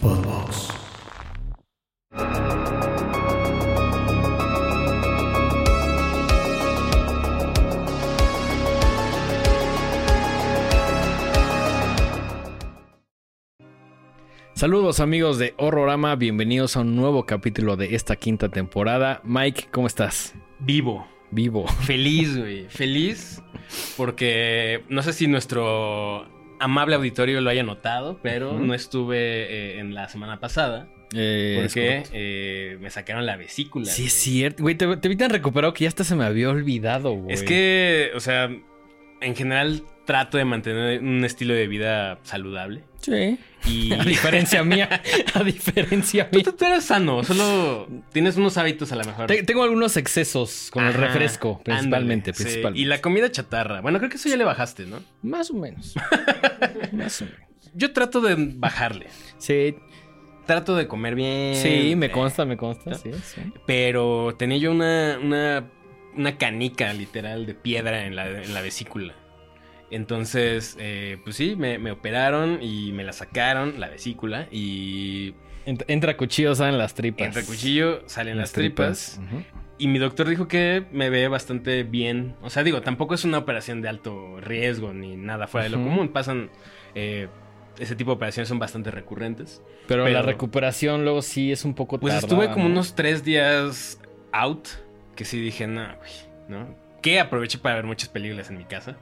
Podbox. Saludos amigos de Horrorama, bienvenidos a un nuevo capítulo de esta quinta temporada. Mike, ¿cómo estás? Vivo. Vivo. Feliz, güey. Feliz porque no sé si nuestro amable auditorio lo haya notado, pero no estuve eh, en la semana pasada Eh, porque eh, me sacaron la vesícula. Sí, es cierto. Güey, te, te vi tan recuperado que ya hasta se me había olvidado, güey. Es que, o sea, en general trato de mantener un estilo de vida saludable. Sí. Y A diferencia mía. A diferencia mía. tú eres sano, solo tienes unos hábitos a lo mejor. Te- tengo algunos excesos con el refresco, principalmente. ándale, sí. principalmente. Y la comida chatarra. Bueno, creo que eso ya le bajaste, ¿no? Más o menos. Más o menos. Yo trato de bajarle. Sí, Trato de comer bien. sí, me eh, consta, me consta. Sí, sí. Pero tenía yo una, una, una canica literal de piedra en la, en la vesícula. Entonces, eh, pues sí, me, me operaron y me la sacaron, la vesícula, y Ent- Entra cuchillo, salen las tripas. entre cuchillo salen las, tripas. Y mi doctor dijo que me ve bastante bien. O sea, digo, tampoco es una operación de alto riesgo ni nada fuera de lo común. Pasan, eh, ese tipo de operaciones son bastante recurrentes. Pero, Pero- la recuperación luego sí es un poco Pues tardada, estuve como ¿no? unos tres días out, que sí dije, no, güey, ¿no? Que aproveché para ver muchas películas en mi casa.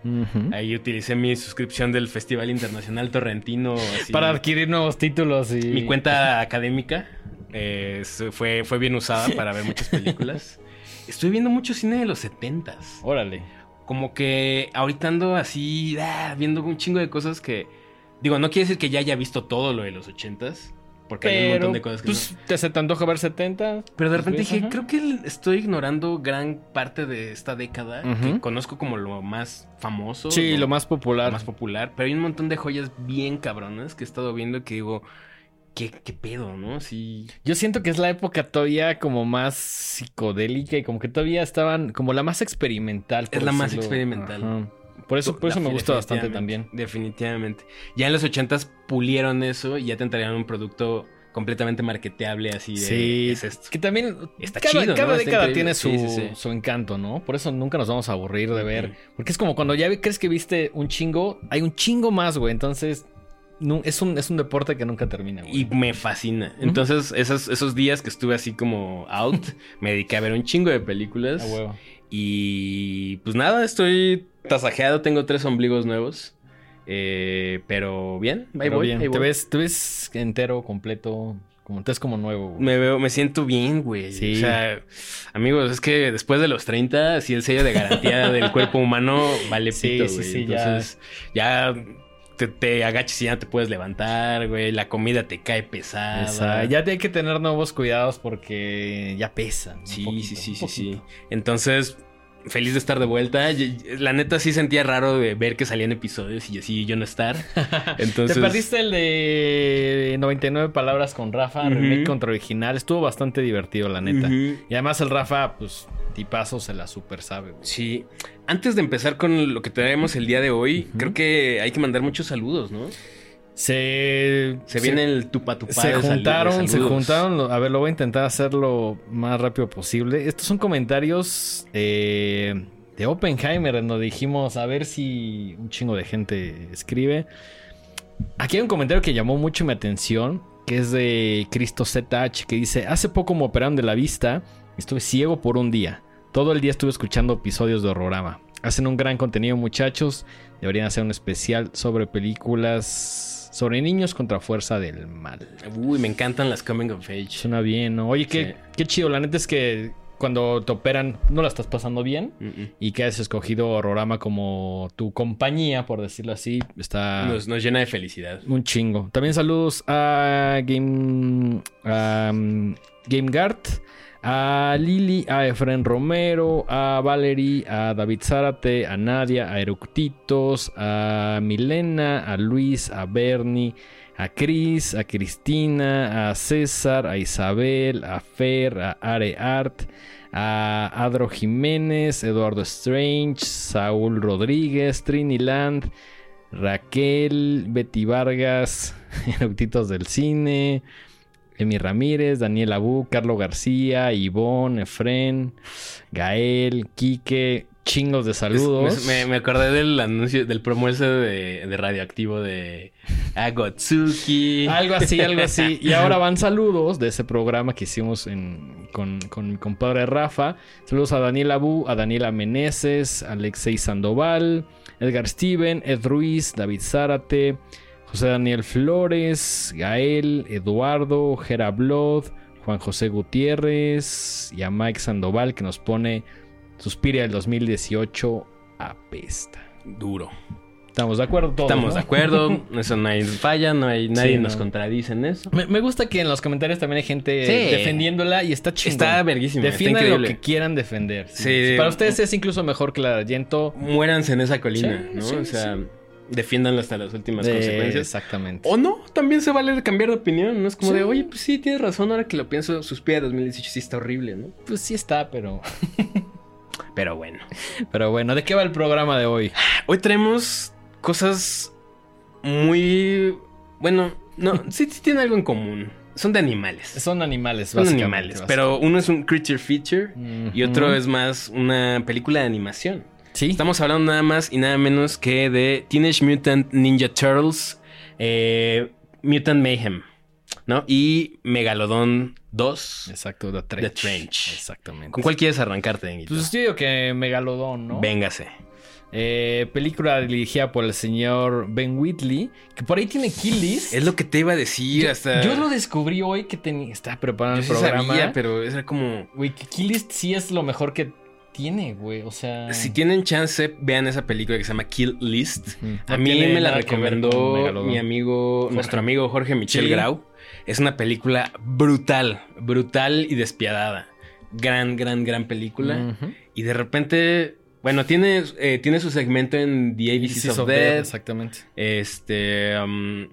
Ahí utilicé mi suscripción del Festival Internacional Torrentino. así, Para adquirir nuevos títulos y... Mi cuenta académica eh, fue, fue bien usada para ver muchas películas. Estoy viendo mucho cine de los 70s. Órale. Como que ahorita ando así, ah, viendo un chingo de cosas que... Digo, no quiere decir que ya haya visto todo lo de los 80s. Porque hay un montón de cosas que no- pues, ¿te se te antoja ver 70? Pero de repente Pues, dije, ajá. creo que estoy ignorando gran parte de esta década que conozco como lo más famoso. Sí, lo más lo popular. más popular. Pero hay un montón de joyas bien cabronas que he estado viendo que digo, ¿qué, qué pedo, no? Sí. Yo siento que es la época todavía como más psicodélica y como que todavía estaban como la más experimental. Es la más decirlo. experimental. Ajá. Por eso, por eso me gusta bastante también. Definitivamente. Ya en los ochentas pulieron eso y ya te entregaron un producto completamente marketeable así de... Sí, es esto. que también Está cada, chido, cada década tiene su, Sí, sí, sí. su encanto, ¿no? Por eso nunca nos vamos a aburrir de ver. Porque es como cuando ya crees que viste un chingo, hay un chingo más, güey. Entonces, es, un, es un deporte que nunca termina, güey. Y me fascina. Entonces, esos, esos días que estuve así como out, me dediqué a ver un chingo de películas. A huevo. Y pues nada, estoy tasajeado, tengo tres ombligos nuevos. Eh, pero bien, ahí Pero voy, bien, ahí te voy. ves, te ves entero, completo, como te ves como nuevo. güey. Me veo, me siento bien, güey. Sí. O sea, amigos, es que después de los 30, si el sello de garantía del cuerpo humano vale Sí, pito, sí, güey. sí, ya. Entonces, ya, te, te agachas y ya no te puedes levantar, güey. La comida te cae pesada. Esa- ya hay que tener nuevos cuidados porque ya pesan. un Sí, poquito, sí, sí, sí, sí. Entonces, feliz de estar de vuelta. La neta sí sentía raro de ver que salían episodios y así yo no estar. Entonces, Te perdiste el de 99 palabras con Rafa, remake contra original. Estuvo bastante divertido, la neta. Y además el Rafa, pues, tipazo se la super sabe, güey. Sí. Antes de empezar con lo que traemos el día de hoy, creo que hay que mandar muchos saludos, ¿no? Se, Se viene el tupa tupa. Se juntaron, se juntaron. A ver, lo voy a intentar hacer lo más rápido posible. Estos son comentarios eh, de Oppenheimer, en donde dijimos a ver si un chingo de gente escribe. Aquí hay un comentario que llamó mucho mi atención, que es de Cristo ZH, que dice: Hace poco me operaron de la vista, estuve ciego por un día. Todo el día estuve escuchando episodios de Horrorama. Hacen un gran contenido, muchachos. Deberían hacer un especial sobre películas sobre niños contra fuerza del mal. Uy, me encantan las coming of age. Suena bien, ¿no? Oye, qué, Sí. qué chido. La neta es que cuando te operan no la estás pasando bien y que has escogido Horrorama como tu compañía, por decirlo así, está Nos, nos llena de felicidad. un chingo. También saludos a Game a, um, GameGuard, a Lili, a Efren Romero, a Valerie, a David Zárate, a Nadia, a Eructitos, a Milena, a Luis, a Bernie, a Cris, a Cristina, a César, a Isabel, a Fer, a Are Art, a Adro Jiménez, Eduardo Strange, Saúl Rodríguez, Triniland, Raquel, Betty Vargas, Eructitos del Cine, Emi Ramírez, Daniel Abú, Carlos García, Ivonne, Efren, Gael, Quique, chingos de saludos. Me, me acordé del anuncio, del promo ese de, de radioactivo de Agotsuki. Algo así, algo así. Y ahora van saludos de ese programa que hicimos en, con, con mi compadre Rafa. Saludos a Daniel Abú, a Daniela Meneses, Alexei Sandoval, Edgar Steven, Ed Ruiz, David Zárate, José Daniel Flores, Gael, Eduardo, Gera Blood, Juan José Gutiérrez y a Mike Sandoval que nos pone Suspiria del 2018 apesta. Duro. Estamos de acuerdo todos. Estamos ¿no? de acuerdo. Eso no hay falla, no hay, nadie Sí, nos no. contradice en eso. Me, me gusta que en los comentarios también hay gente Sí. defendiendola y está chingón. Está verguísima, está Defiendan lo que quieran defender. Sí. Para ustedes es incluso mejor que la de Argento. Muéranse en esa colina, ¿no? o sea. Defiéndanlo hasta las últimas De- consecuencias. Exactamente. O no, también se vale cambiar de opinión, ¿no? Es como Sí. de, oye, pues sí, tienes razón, ahora que lo pienso, Suspira 2018 sí está horrible, ¿no? Pues sí está, pero... Pero bueno. Pero bueno, ¿de qué va el programa de hoy? Hoy traemos cosas muy... Bueno, no, sí, sí tienen algo en común. Son de animales. Son animales, Son básicamente, animales, pero uno es un creature feature y otro es más una película de animación. Sí. Estamos hablando nada más y nada menos que de Teenage Mutant Ninja Turtles, eh, Mutant Mayhem, ¿no? Y Megalodon 2. Exacto, The Trench. The Trench. Exactamente. ¿Con cuál quieres arrancarte? Pues yo digo que Megalodón, ¿no? Véngase. Eh, película dirigida por el señor Ben Whitley, que por ahí tiene Kill List. Es lo que te iba a decir yo, hasta... yo lo descubrí hoy que tenía, estaba preparando Yo el sí programa. sabía, pero era como... Güey, que Kill List sí es lo mejor que tiene, güey. O sea. Si tienen chance, vean esa película que se llama Kill List. A No mí me la recomendó mi amigo, Jorge. nuestro amigo Jorge Michel Sí. Grau. Es una película brutal, brutal y despiadada. Gran, gran, gran película. Y de repente, bueno, tiene, eh, tiene su segmento en The ABCs of, of Death. Death, Exactamente. Este. um,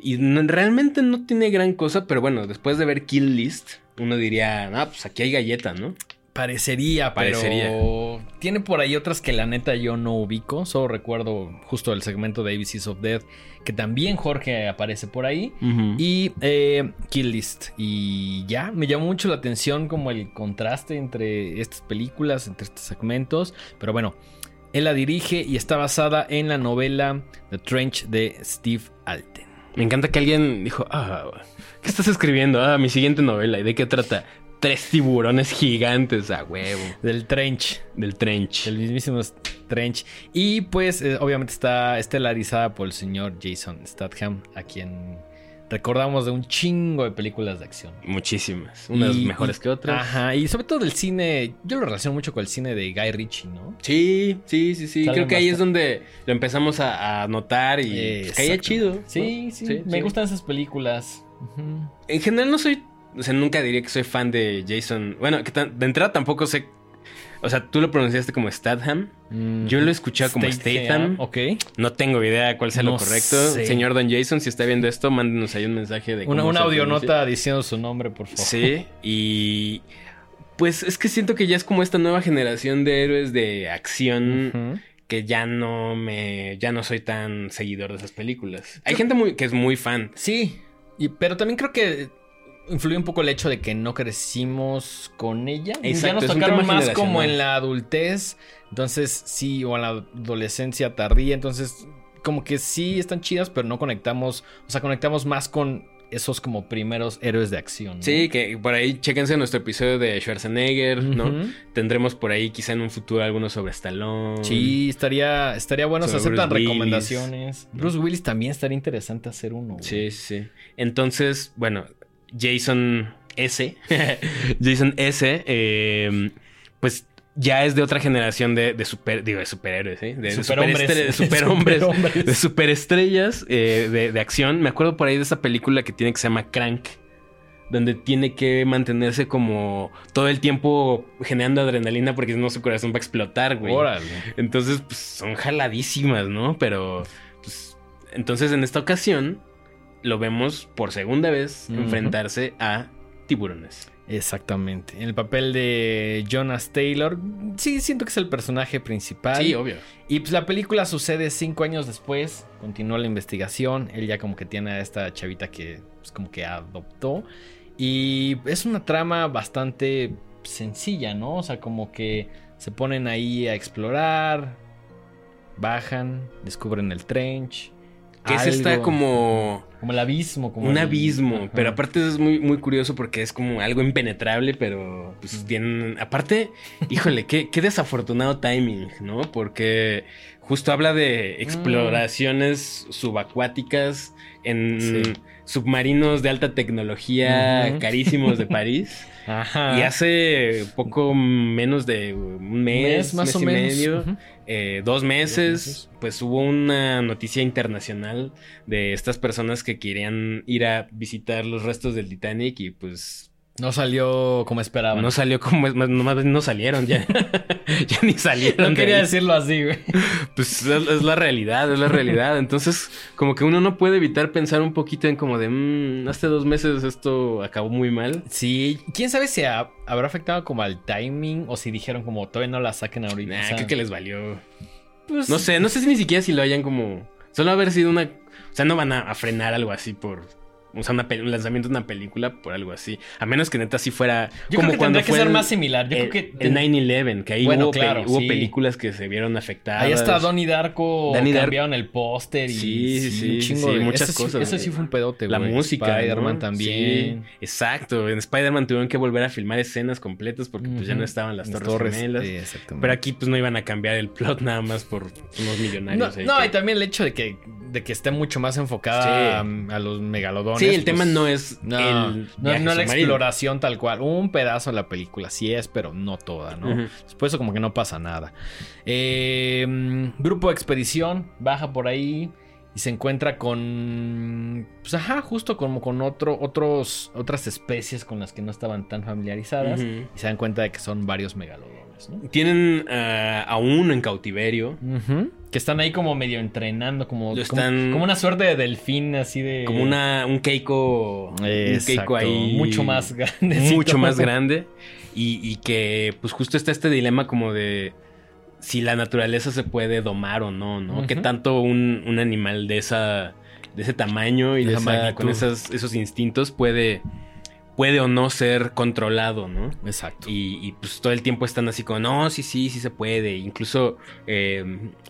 y no- realmente no tiene gran cosa, pero bueno, después de ver Kill List, uno diría, ah, pues aquí hay galleta, ¿no? Parecería, Parecería. pero tiene por ahí otras que la neta yo no ubico. Solo recuerdo justo el segmento de ABCs of Death, que también Jorge aparece por ahí. Y eh, Kill List. Y ya, me llamó mucho la atención como el contraste entre estas películas, entre estos segmentos. Pero bueno, él la dirige y está basada en la novela The Trench de Steve Alten. Me encanta que alguien dijo, ah, ¿qué estás escribiendo? Ah, mi siguiente novela. ¿Y de qué trata? Tres tiburones gigantes a huevo. Del Trench. Del trench. El mismísimo Trench. Y pues eh, obviamente está estelarizada por el señor Jason Statham, a quien recordamos de un chingo de películas de acción. Muchísimas. Unas Y- mejores que otras. Ajá, y sobre todo el cine, yo lo relaciono mucho con el cine de Guy Ritchie, ¿no? Sí, sí, sí, sí. Creo que ahí es donde lo empezamos a, a notar y Eh, pues, caía chido. Sí, ¿no? sí, me gustan esas películas. En general no soy, o sea, nunca diría que soy fan de Jason. Bueno, que de entrada tampoco sé, o sea, tú lo pronunciaste como Statham. Mm, Yo lo he escuchado como Statham. Ok. No tengo idea cuál sea lo No correcto. sé. Señor Don Jason, si está viendo esto, mándenos ahí un mensaje de Una, una audionota diciendo su nombre, por favor. Sí, y pues es que siento que ya es como esta nueva generación de héroes de acción que ya no me ya no soy tan seguidor de esas películas. Hay gente muy que es muy fan. Sí, y- pero también creo que influye un poco el hecho de que no crecimos con ella. ya Exacto, nos es un tocaron más como en la adultez, entonces sí, o en la adolescencia tardía, entonces como que sí están chidas, pero no conectamos, o sea, conectamos más con esos como primeros héroes de acción. ¿no? Sí, que por ahí chéquense nuestro episodio de Schwarzenegger, ¿no? Tendremos por ahí quizá en un futuro algunos sobre Stallone. Sí, estaría, estaría bueno, se aceptan Bruce Willis. recomendaciones. Bruce Willis también estaría interesante hacer uno. güey. Sí, sí. Entonces, bueno, Jason S. Jason S. eh, pues ya es de otra generación de, de super, digo, de superhéroes, ¿eh? De, Superhombres. de superhombres. Superhombres. de superestrellas eh, de, de acción. Me acuerdo por ahí de esa película que tiene que se llama Crank. Donde tiene que mantenerse como todo el tiempo generando adrenalina porque si no su corazón va a explotar, güey. Órale. Entonces, pues son jaladísimas, ¿no? Pero, pues, entonces en esta ocasión lo vemos por segunda vez enfrentarse a tiburones. Exactamente. En el papel de Jonas Taylor, sí siento que es el personaje principal. Sí, obvio. Y pues la película sucede cinco años después, continúa la investigación, él ya como que tiene a esta chavita que pues como que adoptó. Y es una trama bastante sencilla, ¿no? O sea, como que se ponen ahí a explorar, bajan, descubren el trench. Que ese está algo, como... Como el abismo. Como un el- abismo, Ajá. pero aparte es muy, muy curioso porque es como algo impenetrable, pero pues tienen... Aparte, híjole, qué, qué desafortunado timing, ¿no? Porque justo habla de exploraciones subacuáticas en Sí. submarinos de alta tecnología carísimos de París. Ajá. Y hace poco menos de un mes, más mes o y menos. medio, eh, dos meses, meses. pues hubo una noticia internacional de estas personas que querían ir a visitar los restos del Titanic y pues No salió como esperaban. no salió como es más, no, salieron ya. ya ni salieron. No quería decirlo así, güey. Pues es, es la realidad, es la realidad. Entonces, como que uno no puede evitar pensar un poquito en como de, "Mm, hace dos meses esto acabó muy mal. Sí, quién sabe si ha- habrá afectado como al timing o si dijeron como todavía no la saquen ahorita. Nah, o sea, creo que les valió. pues, No sé, no sé si ni siquiera si lo hayan como. Solo haber sido una. O sea, no van a, a frenar algo así por. O sea, una un lanzamiento de una película por algo así. A menos que neta sí fuera. Yo como creo que cuando tendría que fue ser el- más similar. Yo el, creo que el 9-11, que ahí Bueno, hubo, pe- claro, hubo sí. películas que se vieron afectadas. Ahí está Donnie Darko, Darko. cambiaron el póster y Sí, sí, sí, un chingo sí, de muchas eso sí- cosas. Eso sí fue un pedote, La música. Spider-Man ¿no? también. Sí, exacto. En Spider-Man tuvieron que volver a filmar escenas completas porque pues ya no estaban las, torres, gemelas. sí, exactamente. Pero aquí pues no iban a cambiar el plot nada más por unos No, millonarios. ahí no, que- y también el hecho de que, de que esté mucho más enfocada Sí. a, a los megalodones. Sí, el tema no es No, el no, viaje no la exploración tal cual. Un pedazo de la película sí es, pero no toda, ¿no? Ujú. Después eso como que no pasa nada. Eh, grupo de expedición baja por ahí y se encuentra con... Pues ajá, justo como con otro, otros, otras especies con las que no estaban tan familiarizadas. Y se dan cuenta de que son varios megalodones, ¿no? Tienen ah, a uno en cautiverio. Ujú. Que están ahí como medio entrenando, como, están- como, una suerte de delfín así de... Como una, un Keiko. Un Exacto, Keiko ahí. Mucho más grande. Mucho más grande. Y, y que, pues, justo está este dilema como de si la naturaleza se puede domar o no, ¿no? Ujú. Que tanto un, un animal de esa. de ese tamaño y de esa- con esas, esos instintos puede. Puede o no ser controlado, ¿no? Exacto. Y, y, pues todo el tiempo están así como, no, sí, sí, sí se puede. Incluso eh,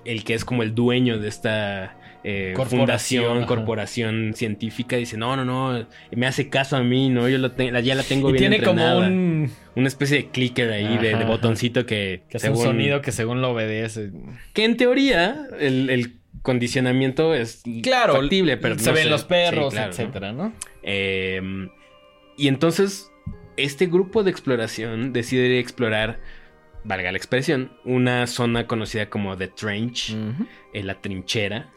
el que es como el dueño de esta eh, Corporación, fundación, ajá. corporación científica, dice, no, no, no, me hace caso a mí, ¿no? Yo lo te- ya la tengo y bien tiene como entrenada". un... Una especie de clicker ahí, de, Ajá, de ajá. botoncito que... Que hace un según- sonido que según lo obedece. Que en teoría el, el condicionamiento es Claro, factible, pero se no ven sé. los perros, Sí, claro, ¿no? etcétera, ¿no? Eh, y entonces, este grupo de exploración decide explorar, valga la expresión, una zona conocida como The Trench, eh, la trinchera,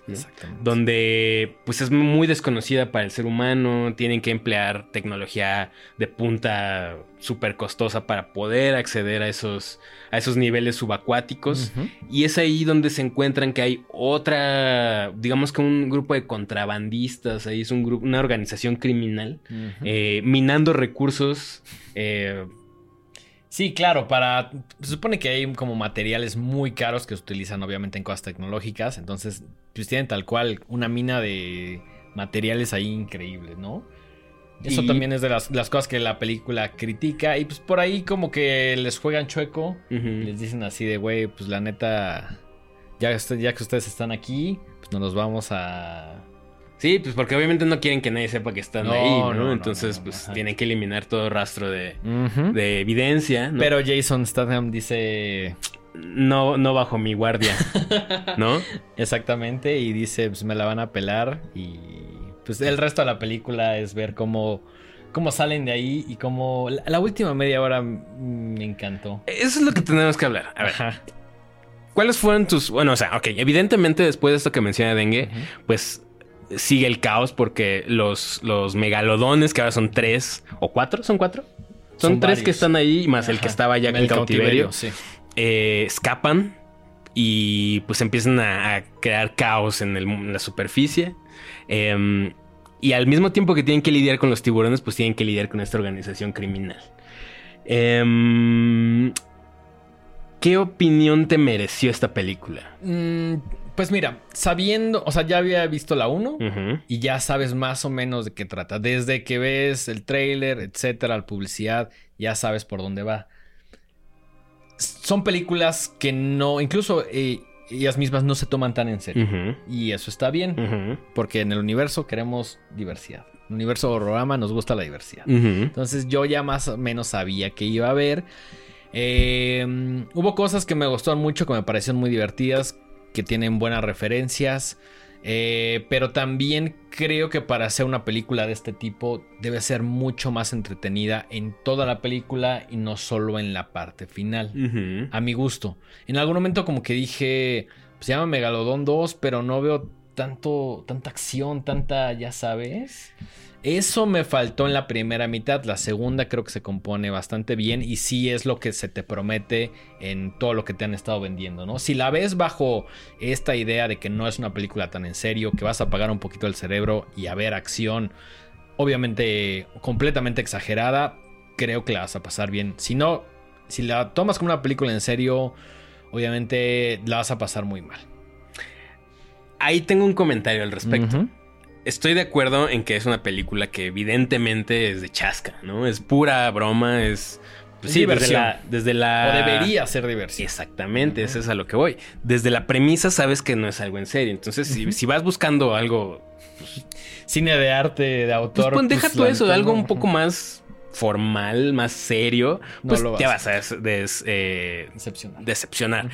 donde pues es muy desconocida para el ser humano, tienen que emplear tecnología de punta súper costosa para poder acceder a esos, a esos niveles subacuáticos. Y es ahí donde se encuentran que hay otra, digamos que un grupo de contrabandistas, ahí es un grupo, una organización criminal, eh, minando recursos. eh, Sí, claro, para... Se supone que hay como materiales muy caros que se utilizan obviamente en cosas tecnológicas, entonces pues tienen tal cual una mina de materiales ahí increíbles, ¿no? Eso Y- también es de las, las cosas que la película critica y pues por ahí como que les juegan chueco, y les dicen así de, güey, pues la neta, ya, ya que ustedes están aquí, pues nos los vamos a... Sí, pues porque obviamente no quieren que nadie sepa que están No, ahí, ¿no? Entonces, no, pues tienen que eliminar todo rastro de, de evidencia. Pero Jason Statham dice no, no bajo mi guardia, ¿no? exactamente y dice, pues me la van a pelar y pues el resto de la película es ver cómo, cómo salen de ahí y cómo... La, última media hora me encantó. Eso es lo que tenemos que hablar. A ver, Ajá. ¿cuáles fueron tus... Bueno, o sea, ok, evidentemente después de esto que menciona Dengue, pues sigue el caos porque los, los megalodones, que ahora son tres o cuatro, ¿son cuatro? Son, Son tres que están ahí, más el que estaba ya El en cautiverio, sí. eh, escapan y pues empiezan a, a crear caos en, el mu- en la superficie. Em, Y al mismo tiempo que tienen que lidiar con los tiburones, pues tienen que lidiar con esta organización criminal. Em, ¿Qué opinión te mereció esta película? Mm, pues mira, sabiendo, o sea, ya había visto la 1 Ujú. y ya sabes más o menos de qué trata. Desde que ves el tráiler, etcétera, la publicidad, ya sabes por dónde va. Son películas que no, incluso eh, ellas mismas no se toman tan en serio. Y eso está bien, porque en el universo queremos diversidad. En el universo horrorama nos gusta la diversidad. Entonces yo ya más o menos sabía que iba a haber. Eh, hubo cosas que me gustaron mucho, que me parecieron muy divertidas, que tienen buenas referencias. eh, pero también creo que para hacer una película de este tipo debe ser mucho más entretenida en toda la película y no solo en la parte final. A mi gusto. En algún momento como que dije, pues se llama Megalodón 2, pero no veo tanto, tanta acción, tanta, ya sabes. Eso me faltó en la primera mitad. La segunda creo que se compone bastante bien y sí es lo que se te promete en todo lo que te han estado vendiendo, ¿no? Si la ves bajo esta idea de que no es una película tan en serio, que vas a apagar un poquito el cerebro y a ver acción, obviamente completamente exagerada, creo que la vas a pasar bien. Si no, si la tomas como una película en serio, obviamente la vas a pasar muy mal. Ahí tengo un comentario al respecto. Estoy de acuerdo en que es una película que evidentemente es de chasca, ¿no? Es pura broma, es... pues Es sí, desde diversión. la, desde la... O debería ser diversión. Exactamente, eso es a lo que voy. Desde la premisa sabes que no es algo en serio. Entonces, si, si vas buscando algo... Cine de arte, de Pues, autor. deja pues, tú la eso, algo no. un poco más formal, más serio. No Pues lo te vas vas a des- des- eh, decepcionar.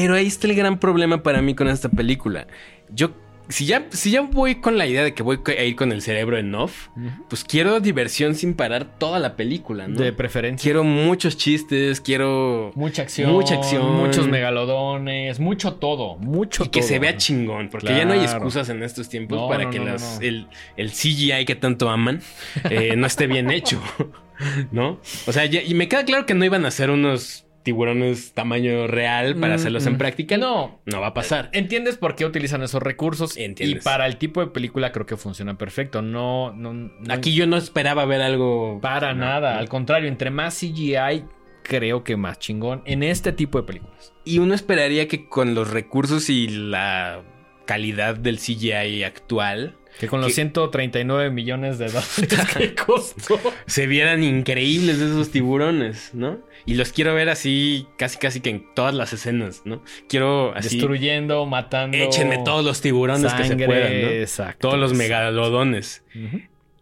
Pero ahí está el gran problema para mí con esta película. Yo, si ya, si ya voy con la idea de que voy a ir con el cerebro en off, pues quiero diversión sin parar toda la película, ¿no? De preferencia. Quiero muchos chistes, quiero... Mucha acción. Mucha acción. Muchos megalodones. Mucho todo. Mucho Y que se vea chingón, porque ya no hay excusas en estos tiempos No, para no, que no, las-. El, el CGI que tanto aman eh, no esté bien hecho, ¿no? O sea, ya- y me queda claro que no iban a hacer unos tiburones tamaño real para Mm, hacerlos en mm. práctica. No. No va a pasar. Entiendes por qué utilizan esos recursos. Entiendes. Y para el tipo de película creo que funciona perfecto. No, no, no- Aquí yo no esperaba ver algo... Para no, nada. no. Al contrario, entre más CGI, creo que más chingón en este tipo de películas. Y uno esperaría que con los recursos y la calidad del CGI actual Que con los Que- 139 millones de dólares que costó. se vieran increíbles esos tiburones, ¿no? Y los quiero ver así, casi casi que en todas las escenas, ¿no? Quiero así... Destruyendo, matando. Échenme todos los tiburones que se puedan, ¿no? Exacto. Todos los megalodones.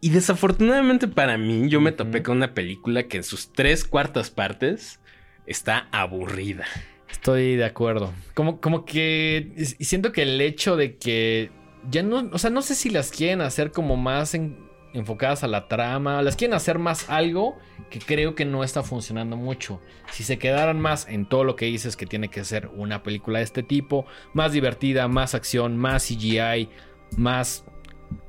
Y desafortunadamente para mí, yo me topé con una película que en sus tres cuartas partes está aburrida. Estoy de acuerdo. Como, como que. Siento que el hecho de que. Ya no. O sea, no sé si las quieren hacer como más en- enfocadas a la trama. Las quieren hacer más algo que creo que no está funcionando mucho. Si se quedaran más en todo lo que dices que tiene que ser una película de este tipo, más divertida, más acción, más CGI, más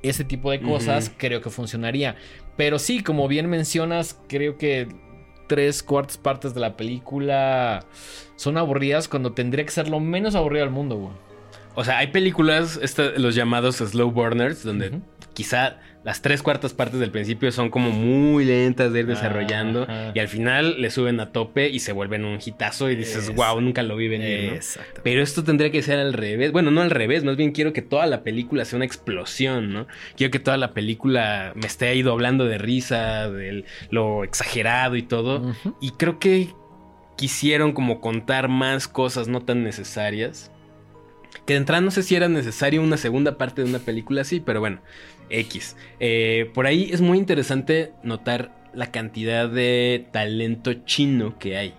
ese tipo de cosas, creo que funcionaría. Pero sí, como bien mencionas, creo que tres cuartas partes de la película son aburridas cuando tendría que ser lo menos aburrido del mundo, güey. O sea, hay películas, esta- los llamados slow burners, donde quizá las tres cuartas partes del principio son como muy lentas de ir desarrollando y al final le suben a tope y se vuelven un hitazo y dices, Es- wow, nunca lo vi venir. Pero esto tendría que ser al revés. Bueno, no al revés, más bien quiero que toda la película sea una explosión, ¿no? Quiero que toda la película me esté ahí doblando de risa, de lo exagerado y todo. Y creo que quisieron como contar más cosas no tan necesarias. Que de entrada no sé si era necesario una segunda parte de una película así, pero bueno, X. Eh, por ahí es muy interesante notar la cantidad de talento chino que hay.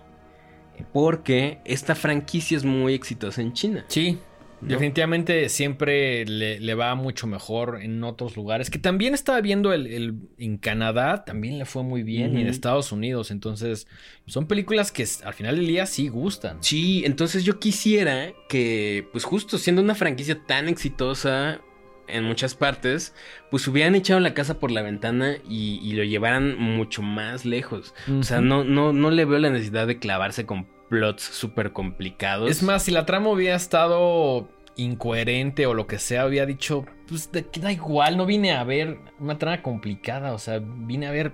Porque esta franquicia es muy exitosa en China. Sí, ¿no? definitivamente siempre le, le va mucho mejor en otros lugares. Que también estaba viendo el, el- en Canadá, también le fue muy bien, y en. Estados Unidos. Entonces, son películas que al final del día sí gustan. Sí, entonces yo quisiera que, pues justo siendo una franquicia tan exitosa en muchas partes, pues hubieran echado la casa por la ventana y, y lo llevaran mucho más lejos. O sea, no, no, no le veo la necesidad de clavarse con plots súper complicados. Es más, si la trama hubiera estado incoherente o lo que sea, había dicho, pues de, da igual, no vine a ver una trama complicada, o sea, vine a ver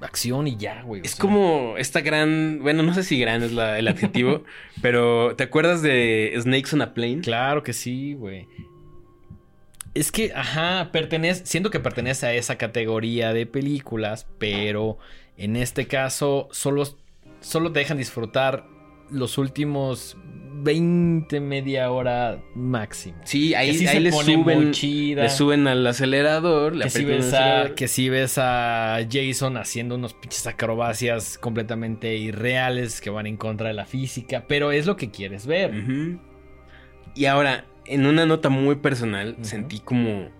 acción y ya, güey. Es como esta gran, bueno, no sé si gran es el adjetivo, pero ¿te acuerdas de Snakes on a Plane? Claro que sí, güey. Es que, ajá, pertenece, siento que pertenece a esa categoría de películas, pero en este caso solo, solo te dejan disfrutar los últimos 20, media hora máximo. Sí, ahí, le, suben, le suben al acelerador. que, si ves a, que si ves a Jason haciendo unos pinches acrobacias completamente irreales que van en contra de la física, pero es lo que quieres ver. Y ahora, en una nota muy personal, sentí como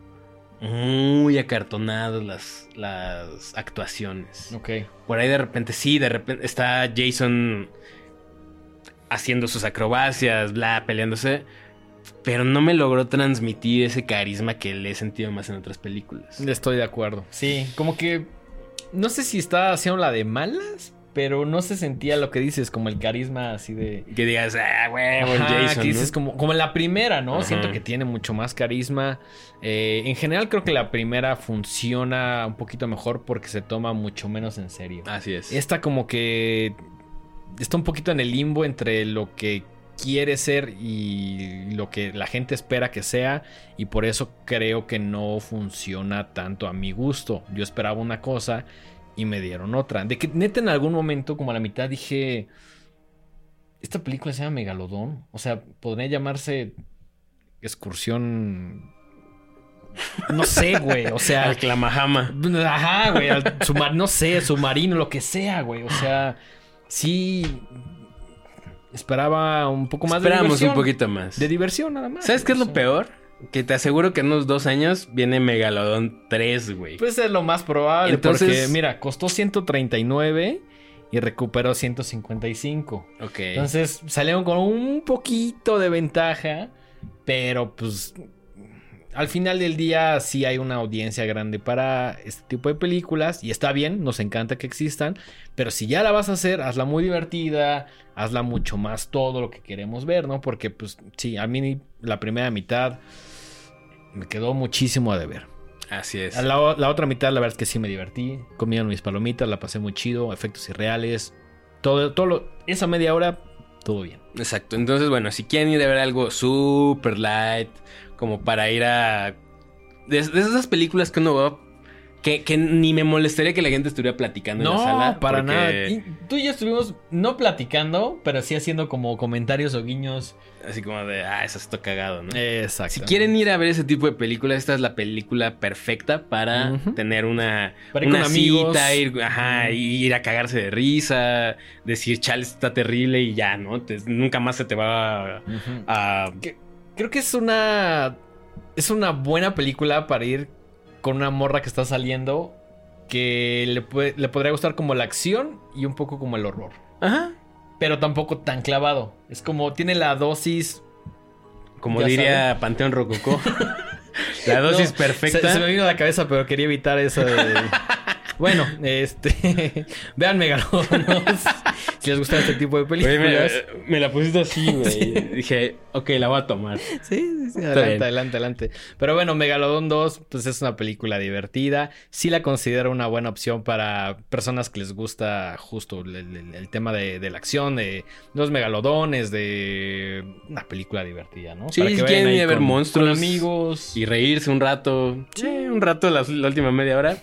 muy acartonadas las, las actuaciones. Ok. Por ahí de repente, sí, de repente está Jason haciendo sus acrobacias, bla, peleándose. Pero no me logró transmitir ese carisma que le he sentido más en otras películas. Estoy de acuerdo. Sí, como que. No sé si está haciendo la de malas, pero no se sentía lo que dices, como el carisma así de. Que digas, ah, huevo, Jason. Que dices como, como en la primera, ¿no? Siento que tiene mucho más carisma. Eh, en general, creo que la primera funciona un poquito mejor porque se toma mucho menos en serio. Así es. Esta, como que está un poquito en el limbo entre lo que quiere ser y lo que la gente espera que sea y por eso creo que no funciona tanto a mi gusto. Yo esperaba una cosa y me dieron otra. De que neta en algún momento como a la mitad dije esta película se llama Megalodón, o sea, podría llamarse excursión no sé, güey. O sea. Al Clamahama. Ajá, güey. no sé, submarino, lo que sea, güey. O sea sí esperaba un poco más de diversión. un poquito más. De diversión nada más. ¿Sabes qué es lo peor? Que te aseguro que en unos dos años viene Megalodon 3, güey. Pues es lo más probable. Entonces... Porque, mira, costó 139 y recuperó 155. Ok. Entonces salieron con un poquito de ventaja. Pero pues al final del día sí hay una audiencia grande para este tipo de películas y está bien, nos encanta que existan, pero si ya la vas a hacer, hazla muy divertida, hazla mucho más todo lo que queremos ver, ¿no? Porque pues sí, a mí la primera mitad me quedó muchísimo a deber. Así es. La, otra mitad, la verdad es que sí me divertí. Comieron mis palomitas, la pasé muy chido, efectos irreales. Todo, todo esa media hora, todo bien. Exacto. Entonces, bueno, si quieren ir a ver algo super light, como para ir a... De, esas películas que uno va... Que, que, ni me molestaría que la gente estuviera platicando en la sala. No, para nada. tú y yo estuvimos no platicando, pero sí haciendo como comentarios o guiños. Así como de, ah, eso está cagado, ¿no? Exacto. Si quieren ir a ver ese tipo de películas, esta es la película perfecta para tener una, para ir una cita, ir, ajá, ir a cagarse de risa, decir, chale, está terrible y ya, ¿no? nunca más se te va a Creo que es una. Es una buena película para ir con una morra que está saliendo. Que le, le podría gustar como la acción y un poco como el horror. Ajá. Pero tampoco tan clavado. Es como tiene la dosis. Como diría Panteón Rococó. la dosis perfecta. Se, me vino a la cabeza, pero quería evitar eso de. Bueno, este. vean Megalodonos. si les gusta este tipo de películas. me, la pusiste así, güey. Dije, ok, la voy a tomar. Sí, sí, sí. Adelante, adelante, adelante. Pero bueno, Megalodon 2, pues es una película divertida. Sí la considero una buena opción para personas que les gusta justo el, tema de, la acción, de los megalodones, de una película divertida, ¿no? Sí, para que quieren ir a ver monstruos. amigos. Y reírse un rato. Sí, un rato la última media hora.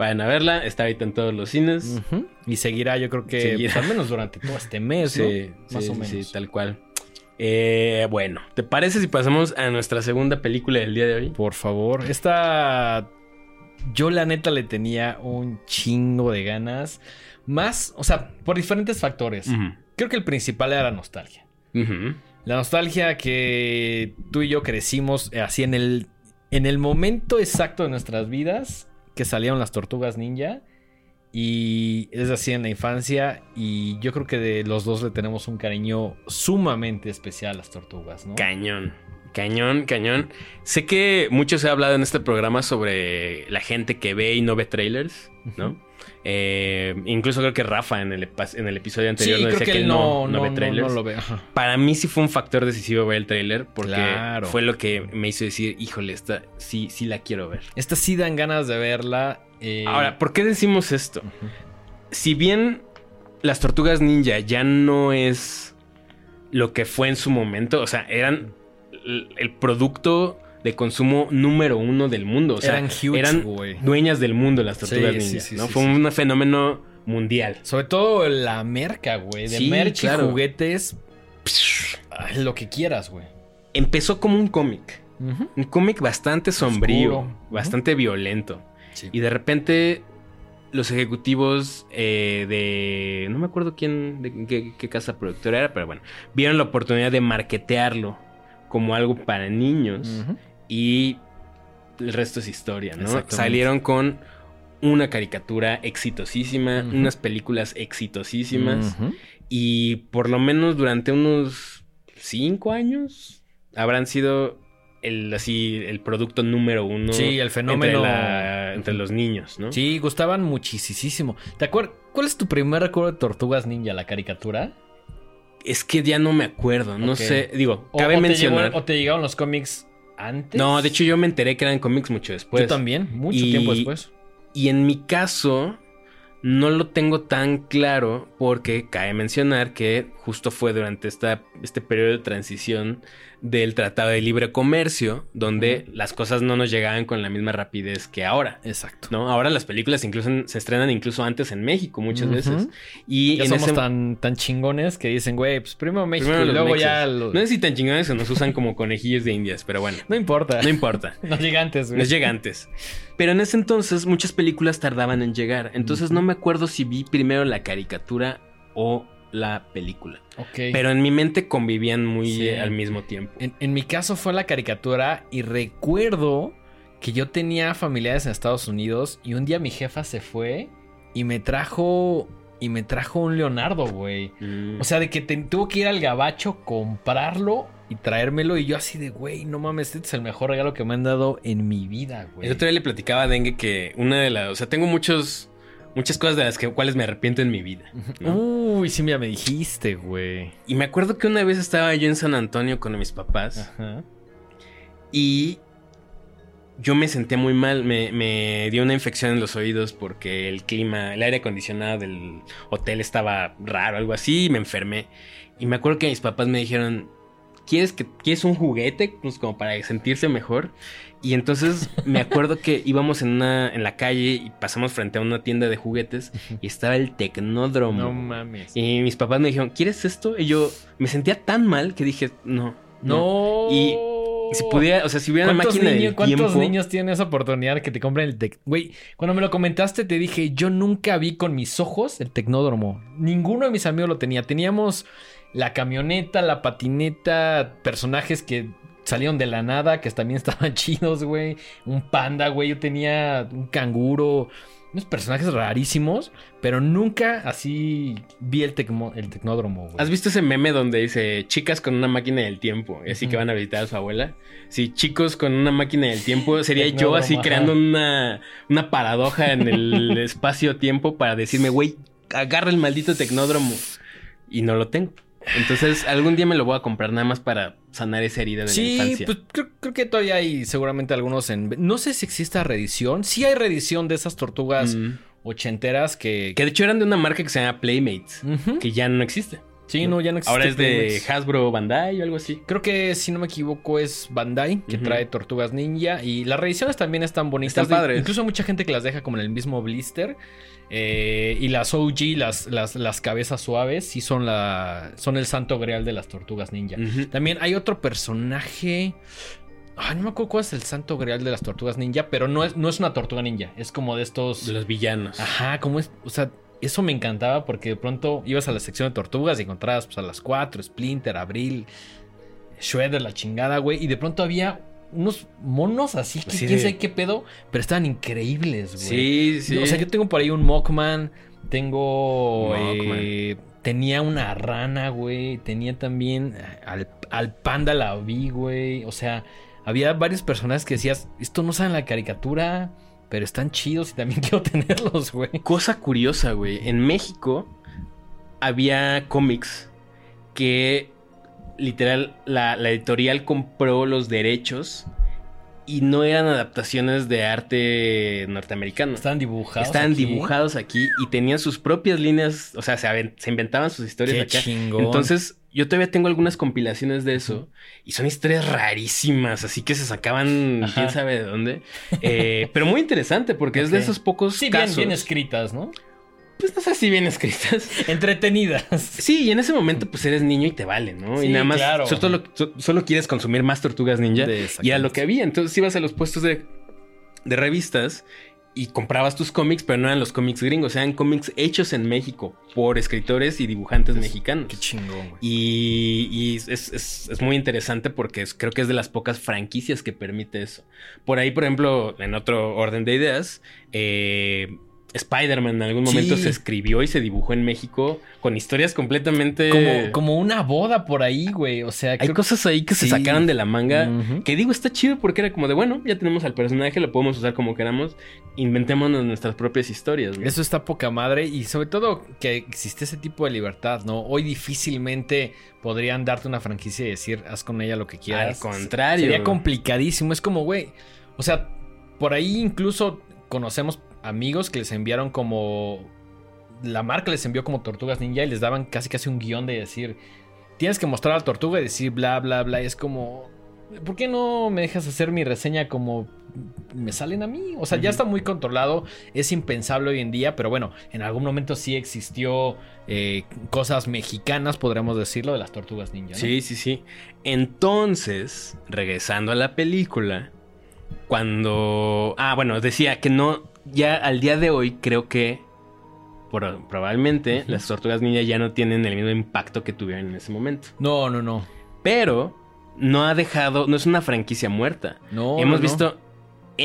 Vayan a verla, está ahorita en todos los cines. Y seguirá, yo creo que pues, al menos durante todo este mes, sí, Más o menos. Sí, tal cual. Eh, bueno, ¿te parece si pasamos a nuestra segunda película del día de hoy? Por favor. Esta. Yo, la neta, le tenía un chingo de ganas. Más, o sea, por diferentes factores. Creo que el principal era la nostalgia. La nostalgia que tú y yo crecimos así en el, en el momento exacto de nuestras vidas que salieron las tortugas ninja. Y es así en la infancia. Y yo creo que de los dos le tenemos un cariño sumamente especial a las tortugas, ¿no? Cañón. Cañón, cañón. Sé que mucho se ha hablado en este programa sobre la gente que ve y no ve trailers, ¿no? Eh, incluso creo que Rafa en el, en el episodio anterior Sí, nos decía que él no, no, no, ve trailers. no lo ve. Ajá. Para mí sí fue un factor decisivo ver el tráiler porque Claro. fue lo que me hizo decir, híjole, esta sí, sí la quiero ver. Esta sí dan ganas de verla. eh, Ahora, ¿por qué decimos esto? Si bien las tortugas ninja ya no es lo que fue en su momento, o sea, eran el producto de consumo número uno del mundo. O sea, eran huge, eran güey. dueñas del mundo las tortugas Sí, ninja. sí, sí, ¿no? sí, fue un fenómeno mundial. Sobre todo la merca, güey. De merch claro. y juguetes. ay, lo que quieras, güey. Empezó como un cómic. Un cómic bastante sombrío, Oscuro. bastante violento. Y de repente los ejecutivos eh, de... No me acuerdo quién, de qué, qué casa productora era, pero bueno, vieron la oportunidad de marketearlo como algo para niños Ujú. Y el resto es historia, ¿no? Salieron con una caricatura exitosísima, unas películas exitosísimas y por lo menos durante unos cinco años habrán sido el así el producto número uno Sí, el fenómeno. entre, la- entre los niños, ¿no? Sí, gustaban muchísimo. ¿Te acuerdas? ¿Cuál es tu primer recuerdo de Tortugas Ninja, la caricatura? Es que ya no me acuerdo, no sé, digo, O- cabe o te mencionar. llegó- ¿O te llegaron los cómics antes? No, de hecho yo me enteré que eran cómics mucho después. Yo también, mucho Y- tiempo después. Y en mi caso, no lo tengo tan claro porque cabe mencionar que justo fue durante esta, este periodo de transición del Tratado de Libre Comercio, donde las cosas no nos llegaban con la misma rapidez que ahora. Exacto. ¿no? Ahora las películas incluso se estrenan incluso antes en México muchas veces. Y Ya en somos ese- tan, tan chingones que dicen, güey, pues primero México primero y los luego ya... lo- No sé si tan chingones que nos usan como conejillos de indias, pero bueno, No importa. no importa. No llega antes, güey. Les llega antes. Pero en ese entonces muchas películas tardaban en llegar. Entonces no me acuerdo si vi primero la caricatura o la película. Ok. Pero en mi mente convivían muy Sí. al mismo tiempo. En, en mi caso fue la caricatura y recuerdo que yo tenía familiares en Estados Unidos y un día mi jefa se fue y me trajo y me trajo un Leonardo, güey. Mm. O sea, de que te- tuvo que ir al gabacho, comprarlo y traérmelo y yo así de, güey, no mames, este es el mejor regalo que me han dado en mi vida, güey. El otro día le platicaba a Dengue que una de las... O sea, tengo muchos... Muchas cosas de las que, cuales me arrepiento en mi vida. ¿no? Uy, sí, me dijiste, güey. Y me acuerdo que una vez estaba yo en San Antonio con mis papás Ajá. y yo me senté muy mal. Me, me dio una infección en los oídos porque el clima, el aire acondicionado del hotel estaba raro, algo así, y me enfermé. Y me acuerdo que mis papás me dijeron, ¿quieres, que, ¿quieres un juguete? Pues como para sentirse mejor. Y entonces me acuerdo que íbamos en, una, en la calle y pasamos frente a una tienda de juguetes y estaba el tecnódromo. No mames. Y mis papás me dijeron, ¿quieres esto? Y yo me sentía tan mal que dije, no. No. Y Si pudiera, o sea, si hubiera una ¿Cuántos, máquina cuántos tiempo. niños tienen esa oportunidad que te compren el tec... Güey, cuando me lo comentaste te dije, yo nunca vi con mis ojos el tecnódromo. Ninguno de mis amigos lo tenía. Teníamos la camioneta, la patineta, personajes que salieron de la nada, que también estaban chidos, güey. Un panda, güey. Yo tenía un canguro. Unos personajes rarísimos, pero nunca así vi el, tecmo- el tecnódromo, güey. ¿Has visto ese meme donde dice chicas con una máquina del tiempo? Y así que van a visitar a su abuela. Sí, chicos con una máquina del tiempo. Sería yo así ajá. creando una, una paradoja en el espacio-tiempo para decirme, güey, agarra el maldito tecnódromo. Y no lo tengo. Entonces, algún día me lo voy a comprar nada más para sanar esa herida de la Sí, infancia. pues creo, creo que todavía hay seguramente algunos en... No sé si exista reedición. Sí hay reedición de esas tortugas Mm. ochenteras que... Que de hecho eran de una marca que se llama Playmates. Que ya no existe. Sí, no, ya no existe. Ahora es de. Hasbro Bandai o algo así. Creo que, si no me equivoco, es Bandai, que trae Tortugas Ninja. Y las reediciones también están bonitas. Están padres. Incluso mucha gente que las deja como en el mismo blister. Eh, y las OG, las, las, las cabezas suaves, sí son, la, son el santo grial de las Tortugas Ninja. También hay otro personaje. Ay, no me acuerdo cuál es el santo grial de las tortugas ninja, pero no es, no es una tortuga ninja. Es como de estos. De los villanos. Ajá, como es. O sea, eso me encantaba porque de pronto ibas a la sección de tortugas y encontrabas pues, a las 4, Splinter, Abril, Shredder, la chingada, güey. Y de pronto había unos monos así que Sí, quién sabe qué pedo, pero estaban increíbles, güey. Sí, sí. O sea, yo tengo por ahí un Mockman. Tengo. Mockman. eh, tenía una rana, güey. Tenía también. Al, al panda la vi, güey. O sea, había varios personajes que decías. Esto no sale en la caricatura. pero están chidos y también quiero tenerlos, güey. Cosa curiosa, güey. En México había cómics que literal la, la editorial compró los derechos y no eran adaptaciones de arte norteamericano. Estaban dibujados. Estaban aquí. dibujados aquí y tenían sus propias líneas, o sea, se, inventaban sus historias Qué acá. chingón. Entonces, yo todavía tengo algunas compilaciones de eso y son historias rarísimas, así que se sacaban Ajá. quién sabe de dónde. Eh, pero muy interesante porque es de esos pocos Sí, bien, casos. bien escritas, ¿no? Pues no sé si bien escritas. Entretenidas. Sí, y en ese momento pues eres niño y te vale, ¿no? Sí, y nada más claro. solo, so- solo quieres consumir más tortugas ninja. Y exactamente. lo que había. Entonces ibas a los puestos de, de revistas y comprabas tus cómics, pero no eran los cómics gringos, eran cómics hechos en México por escritores y dibujantes mexicanos. Qué chingón, güey. Y, y es, es- es muy interesante porque creo que es de las pocas franquicias que permite eso. Por ahí, por ejemplo, en otro orden de ideas, eh, Spider-Man en algún Sí. momento se escribió y se dibujó en México con historias completamente... Como, como una boda por ahí, güey. O sea, Hay creo- cosas ahí que se sacaron de la manga. Que digo, está chido porque era como de, bueno, ya tenemos al personaje, lo podemos usar como queramos. Inventémonos nuestras propias historias. ¿no? Eso está poca madre y sobre todo que existe ese tipo de libertad, ¿no? Hoy difícilmente podrían darte una franquicia y decir, haz con ella lo que quieras. Al contrario. Sería complicadísimo. Es como, güey, o sea, por ahí incluso conocemos amigos que les enviaron como... La marca les envió como Tortugas Ninja y les daban casi casi un guion de decir, tienes que mostrar a la tortuga y decir bla, bla, bla. Y es como, ¿por qué no me dejas hacer mi reseña como me salen a mí? O sea, ya está muy controlado, es impensable hoy en día, pero bueno, en algún momento sí existió eh, cosas mexicanas, podríamos decirlo, de las tortugas ninja. ¿no? Sí, sí, sí. Entonces, regresando a la película, cuando... Ah, bueno, decía que no, ya al día de hoy creo que por- probablemente las tortugas ninja ya no tienen el mismo impacto que tuvieron en ese momento. No, no, no. Pero no ha dejado, no es una franquicia muerta. No, Hemos no, no.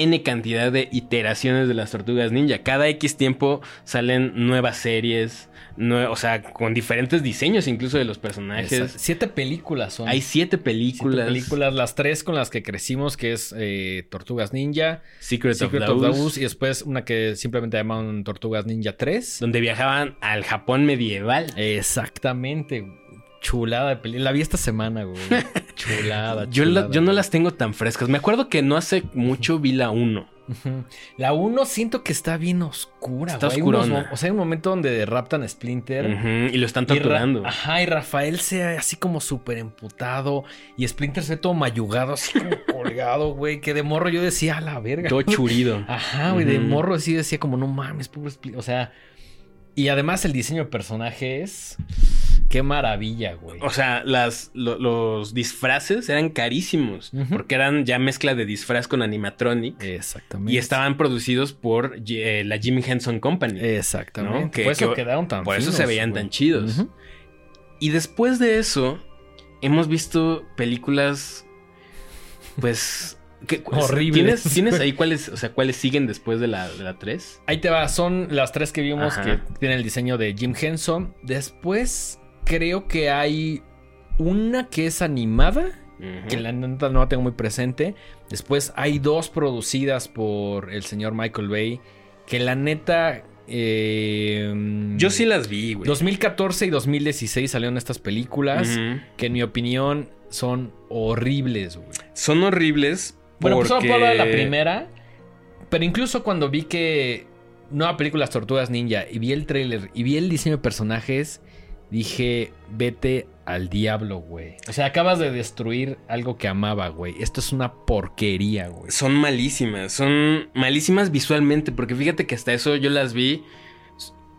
N cantidad de iteraciones de las tortugas ninja. Cada X tiempo salen nuevas series, nue- o sea, con diferentes diseños incluso de los personajes. Exacto. Siete películas son. Hay siete Siete películas. películas, las tres con las que crecimos, que es eh, Tortugas Ninja, Secret, Secret of the y después una que simplemente llamaban Tortugas Ninja 3. donde viajaban al Japón medieval. Exactamente. Chulada de película. La vi esta semana, güey. Chulada, Yo, la- chulada, yo no las tengo tan frescas. Me acuerdo que no hace mucho vi la 1. Ujú. La 1 siento que está bien oscura, Está güey. Unos o sea, hay un momento donde raptan a Splinter. Y lo están torturando. Ajá, y Rafael se ve así como súper emputado. Y Splinter se ve todo mayugado, así como colgado, güey. Que de morro yo decía, a la verga. Todo churido. Ajá, güey, de morro sí decía como, no mames, pobre Splinter. O sea, y además el diseño de personaje es... Qué maravilla, güey. O sea, las, lo- los disfraces eran carísimos. Porque eran ya mezcla de disfraz con animatronic. Exactamente. Y estaban producidos por eh, la Jim Henson Company. Exactamente. ¿no? Que- por eso que- quedaron tan por eso se veían güey. tan chidos. Y después de eso, hemos visto películas, pues... que- Horribles. ¿Tienes, ¿Tienes ahí cuáles, o sea, cuáles siguen después de la, de la 3? Ahí te va, son las tres que vimos Ajá. que tienen el diseño de Jim Henson. Después creo que hay una que es animada, que la neta no la tengo muy presente. Después hay dos producidas por el señor Michael Bay, que la neta... eh, Yo sí las vi, güey. 2014 y 2016 salieron estas películas que en mi opinión son horribles, güey. Son horribles. Bueno, pues solo puedo hablar de la primera. Pero incluso cuando vi que nueva película Las Tortugas Ninja y vi el tráiler y vi el diseño de personajes, dije, vete al diablo, güey. O sea, acabas de destruir algo que amaba, güey. Esto es una porquería, güey. Son malísimas, son malísimas visualmente, porque fíjate que hasta eso yo las vi.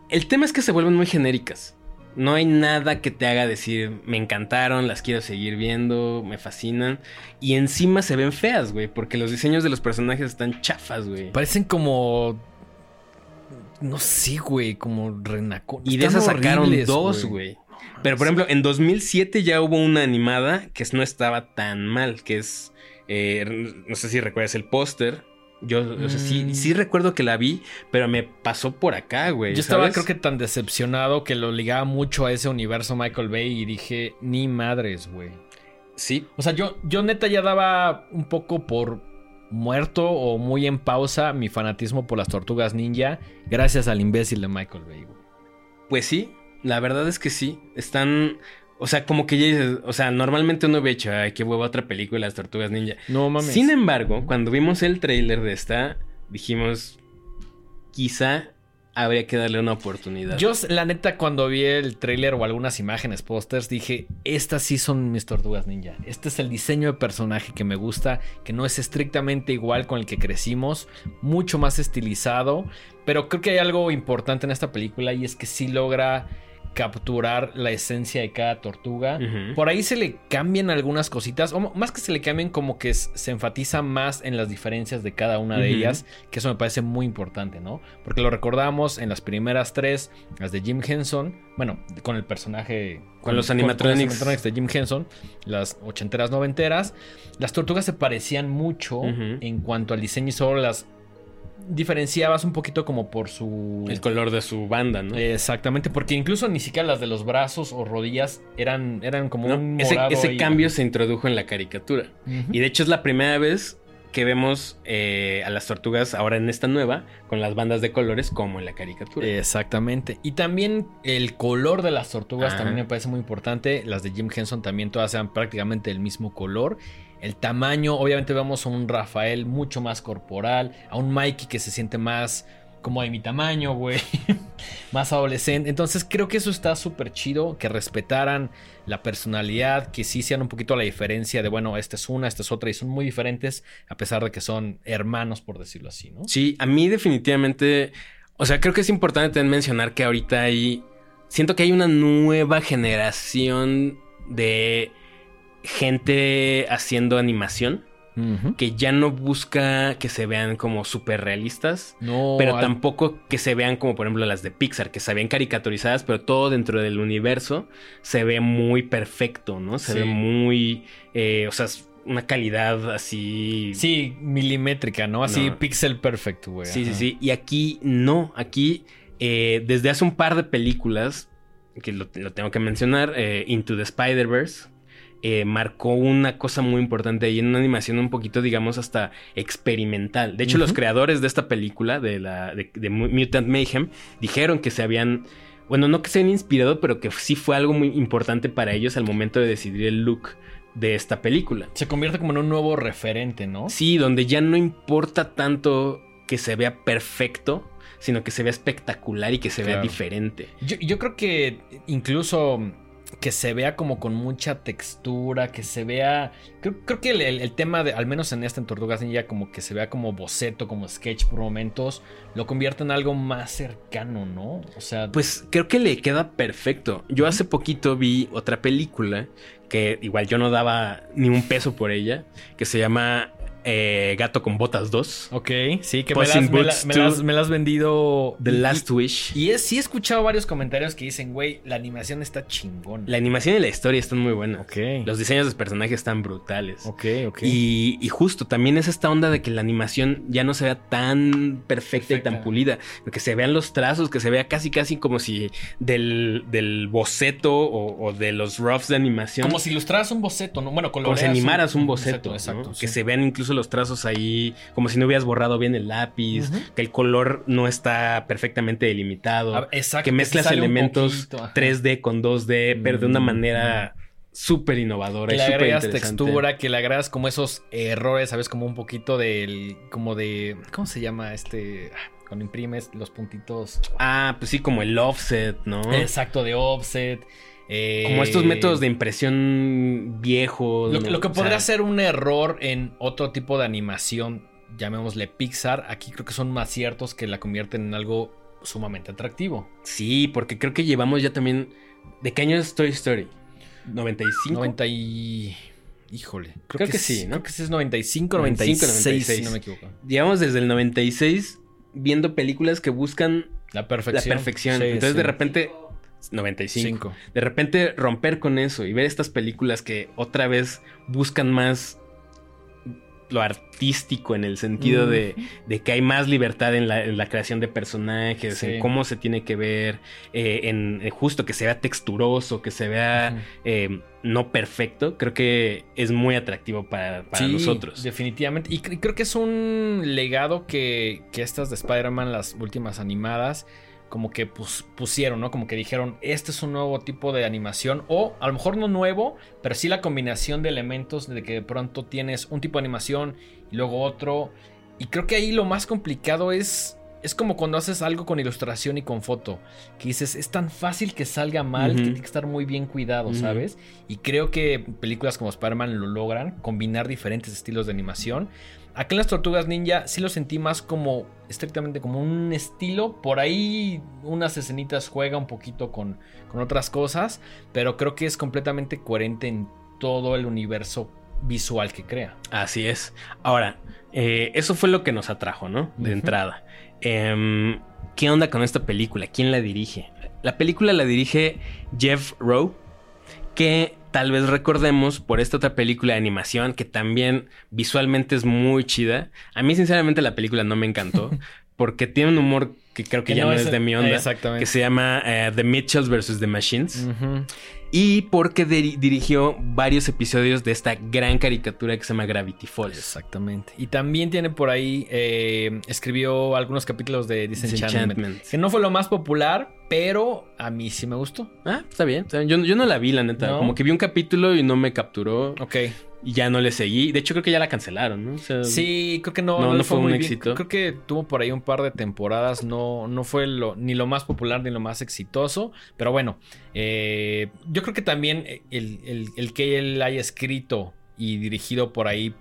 El tema es que se vuelven muy genéricas. No hay nada que te haga decir, me encantaron, las quiero seguir viendo, me fascinan. Y encima se ven feas, güey, porque los diseños de los personajes están chafas, güey. Parecen como... No sé, güey, como renaco. Y de esas sacaron dos, güey. Pero por ejemplo, en 2007 ya hubo una animada que no estaba tan mal, que es, eh, no sé si recuerdas el póster. Yo, o sea, sí, Mm. sí recuerdo que la vi, pero me pasó por acá, güey. Yo estaba ¿sabes? creo que tan decepcionado que lo ligaba mucho a ese universo Michael Bay y dije, ni madres, güey. Sí, O sea, yo, yo neta ya daba un poco por muerto o muy en pausa mi fanatismo por las tortugas ninja gracias al imbécil de Michael Bay. güey. Pues sí, la verdad es que sí. Están. O sea, como que ya dices. O sea, normalmente uno ve hecho, ay, qué huevo otra película de las tortugas ninja. No mames. Sin embargo, cuando vimos el tráiler de esta, dijimos. Quizá habría que darle una oportunidad. Yo, la neta, cuando vi el tráiler o algunas imágenes, pósters, dije, estas sí son mis tortugas ninja. Este es el diseño de personaje que me gusta, que no es estrictamente igual con el que crecimos, mucho más estilizado, pero creo que hay algo importante en esta película y es que sí logra capturar la esencia de cada tortuga. Por ahí se le cambian algunas cositas, o más que se le cambien, como que se enfatiza más en las diferencias de cada una de ellas, que eso me parece muy importante, ¿no? Porque lo recordamos en las primeras tres, las de Jim Henson, bueno, con el personaje... Con los animatronics. los animatronics de Jim Henson, las ochenteras, noventeras, las tortugas se parecían mucho en cuanto al diseño y solo las diferenciabas un poquito como por su... El color de su banda, ¿no? Exactamente, porque incluso ni siquiera las de los brazos o rodillas eran, eran como No, un ese morado ese ahí. cambio se introdujo en la caricatura. Y de hecho es la primera vez que vemos eh, a las tortugas ahora en esta nueva con las bandas de colores como en la caricatura. Exactamente. Y también el color de las tortugas Ajá. también me parece muy importante. Las de Jim Henson también todas sean prácticamente el mismo color. El tamaño, obviamente vemos a un Rafael mucho más corporal, a un Mikey que se siente más como de mi tamaño, güey, más adolescente. Entonces creo que eso está súper chido, que respetaran la personalidad, que sí sean un poquito la diferencia de, bueno, esta es una, esta es otra, y son muy diferentes, a pesar de que son hermanos, por decirlo así, ¿no? Sí, a mí definitivamente, o sea, creo que es importante también mencionar que ahorita hay, siento que hay una nueva generación de gente haciendo animación Ujú. que ya no busca que se vean como súper realistas. No, Pero al- tampoco que se vean como por ejemplo las de Pixar, que se ven caricaturizadas, pero todo dentro del universo se ve muy perfecto, ¿no? Se Sí. ve muy, eh, o sea, una calidad así. Sí, milimétrica, ¿no? Así No. pixel perfect, güey. sí, sí, ajá. sí. Y aquí no, aquí eh, desde hace un par de películas, que lo, lo tengo que mencionar, eh, Into the Spider-Verse. Eh, marcó una cosa muy importante ahí en una animación un poquito, digamos, hasta experimental. De hecho, los creadores de esta película, de, la, de, de Mutant Mayhem, dijeron que se habían, bueno, no que se habían inspirado, pero que sí fue algo muy importante para ellos al momento de decidir el look de esta película. Se convierte como en un nuevo referente, ¿no? Sí, donde ya no importa tanto que se vea perfecto, sino que se vea espectacular y que se vea diferente. Yo, yo creo que incluso que se vea como con mucha textura, que se vea... Creo, creo que el, el- el tema, de, al menos en esta en Tortugas Ninja, como que se vea como boceto, como sketch por momentos, lo convierte en algo más cercano, ¿no? O sea... Pues creo que le queda perfecto. Yo hace poquito vi otra película que igual yo no daba ni un peso por ella, que se llama eh, Gato con Botas 2, Ok, sí, que me las, me, la- me 2. las- me las has vendido... The y- Last Wish. Y es, sí he escuchado varios comentarios que dicen, güey, la animación está chingona. La animación y la historia están muy buenas. Ok. Los diseños de los personajes están brutales. Ok, ok. Y, y justo también es esta onda de que la animación ya no se vea tan perfecta, y tan pulida. Que se vean los trazos, que se vea casi casi como si del, del boceto o, o de los roughs de animación. Como si ilustraras un boceto, ¿no? Bueno, como coloreas si animaras un boceto, exacto. que se vean incluso los trazos ahí, como si no hubieras borrado bien el lápiz, que el color no está perfectamente delimitado, Ah, exacto, que mezclas elementos poquito, ajá. 3D con 2D, pero de una Mm. manera súper innovadora Que le agregas textura, que le agregas como esos errores, ¿sabes? Como un poquito del. Como de. ¿Cómo se llama este? Ah, Cuando imprimes los puntitos. Ah, pues sí, como el offset, ¿no? Exacto, de offset. Eh, Como estos métodos de impresión viejos. Lo, ¿no? lo que O podría sea, ser un error en otro tipo de animación, llamémosle Pixar, aquí creo que son más ciertos que la convierten en algo sumamente atractivo. Sí, porque creo que llevamos ya también. ¿De qué año es Toy Story? ¿95? 90 y... Híjole. Creo que sí, ¿no? Creo que sí es 95, 95, 96, si 96. no me equivoco. Llevamos desde el 96 viendo películas que buscan La la perfección. perfección. Sí, Entonces, sí. de repente. 95. Cinco. De repente romper con eso y ver estas películas que otra vez buscan más lo artístico en el sentido Mm. de, de que hay más libertad en la, en la creación de personajes, Sí. en cómo se tiene que ver, eh, en, en justo que se vea texturoso, que se vea eh, no perfecto, creo que es muy atractivo para, para Sí, nosotros. Definitivamente. Y cre- creo que es un legado que, que estas de Spider-Man, las últimas animadas, como que pus- pusieron, ¿no? Como que dijeron, este es un nuevo tipo de animación. O a lo mejor no nuevo, pero sí la combinación de elementos de que de pronto tienes un tipo de animación y luego otro. Y creo que ahí lo más complicado es. Es como cuando haces algo con ilustración y con foto. Que dices, es tan fácil que salga mal que tiene que estar muy bien cuidado. ¿sabes? Y creo que películas como Spider-Man lo logran, combinar diferentes estilos de animación. Acá en las Tortugas Ninja sí lo sentí más como, estrictamente como un estilo. Por ahí unas escenitas juega un poquito con, con otras cosas, pero creo que es completamente coherente en todo el universo visual que crea. Así es. Ahora, eh, eso fue lo que nos atrajo, ¿no? De entrada. Em, ¿Qué onda con esta película? ¿Quién la dirige? La película la dirige Jeff Rowe, que tal vez recordemos por esta otra película de animación que también visualmente es muy chida. A mí sinceramente la película no me encantó porque tiene un humor que creo que, ya no, es, de mi onda. Exactamente. Que se llama eh, The Mitchells vs. The Machines. Y porque diri- dirigió varios episodios de esta gran caricatura que se llama Gravity Falls. Exactamente. Y también tiene por ahí, eh, escribió algunos capítulos de Disenchantment. Que no fue lo más popular, pero a mí sí me gustó. Ah, está bien. está bien. Yo, yo no la vi, la neta. ¿No? Como que vi un capítulo y no me capturó. Ok. Y ya no le seguí. De hecho, creo que ya la cancelaron, ¿no? O sea, Sí, creo que no, No, fue un bien. éxito. Creo que tuvo por ahí un par de temporadas. No, no fue lo, ni lo más popular ni lo más exitoso. Pero bueno, eh, yo creo que también el, el- el que él haya escrito y dirigido por ahí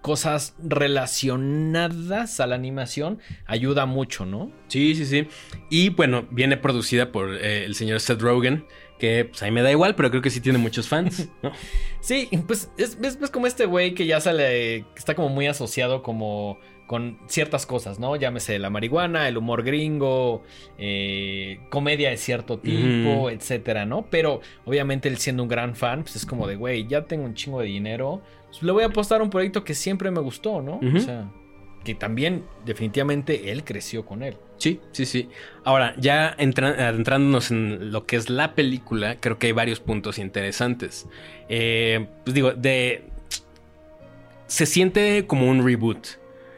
cosas relacionadas a la animación ayuda mucho, ¿no? Sí, sí, sí. Y bueno, viene producida por eh, el señor Seth Rogen. Que pues ahí me da igual, pero creo que sí tiene muchos fans, ¿no? Sí, pues es, es- es como este güey que ya sale, que está como muy asociado como con ciertas cosas, ¿no? Llámese la marihuana, el humor gringo, eh, comedia de cierto tipo, etcétera, ¿no? Pero obviamente él siendo un gran fan, pues es como de, güey, ya tengo un chingo de dinero, pues le voy a apostar a un proyecto que siempre me gustó, ¿no? O sea, que también definitivamente él creció con él. Sí, sí, sí. Ahora, ya adentrándonos en lo que es la película, creo que hay varios puntos interesantes. Eh, pues digo, de. Se siente como un reboot.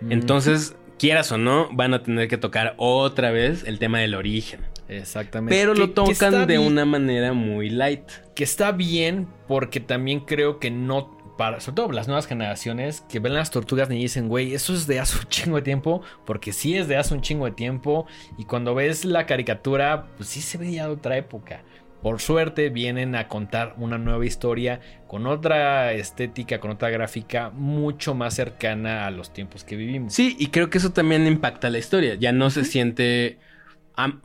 Mm, Entonces, quieras o no, van a tener que tocar otra vez el tema del origen. Exactamente. Pero Que- lo tocan de bien. una manera muy light. que está bien porque también creo que no para sobre todo las nuevas generaciones que ven las tortugas y dicen, güey, eso es de hace un chingo de tiempo, porque sí es de hace un chingo de tiempo y cuando ves la caricatura, pues sí se ve ya de otra época. Por suerte vienen a contar una nueva historia con otra estética, con otra gráfica mucho más cercana a los tiempos que vivimos. Sí, y creo que eso también impacta la historia. Ya no se siente.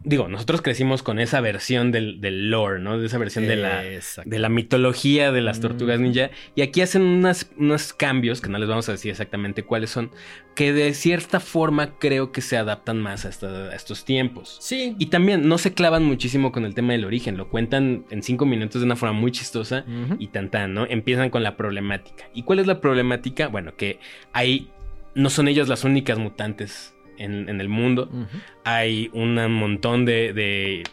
Digo, nosotros crecimos con esa versión del, del lore, ¿no? De esa versión de la, de la mitología de las tortugas Mm. ninja. Y aquí hacen unas, unos cambios, que no les vamos a decir exactamente cuáles son, que de cierta forma creo que se adaptan más a, esta- a estos tiempos. Sí. Y también no se clavan muchísimo con el tema del origen, lo cuentan en cinco minutos de una forma muy chistosa y tan tan, ¿no? Empiezan con la problemática. ¿Y cuál es la problemática? Bueno, que hay, no son ellos las únicas mutantes en, en el mundo. Hay un montón de, de,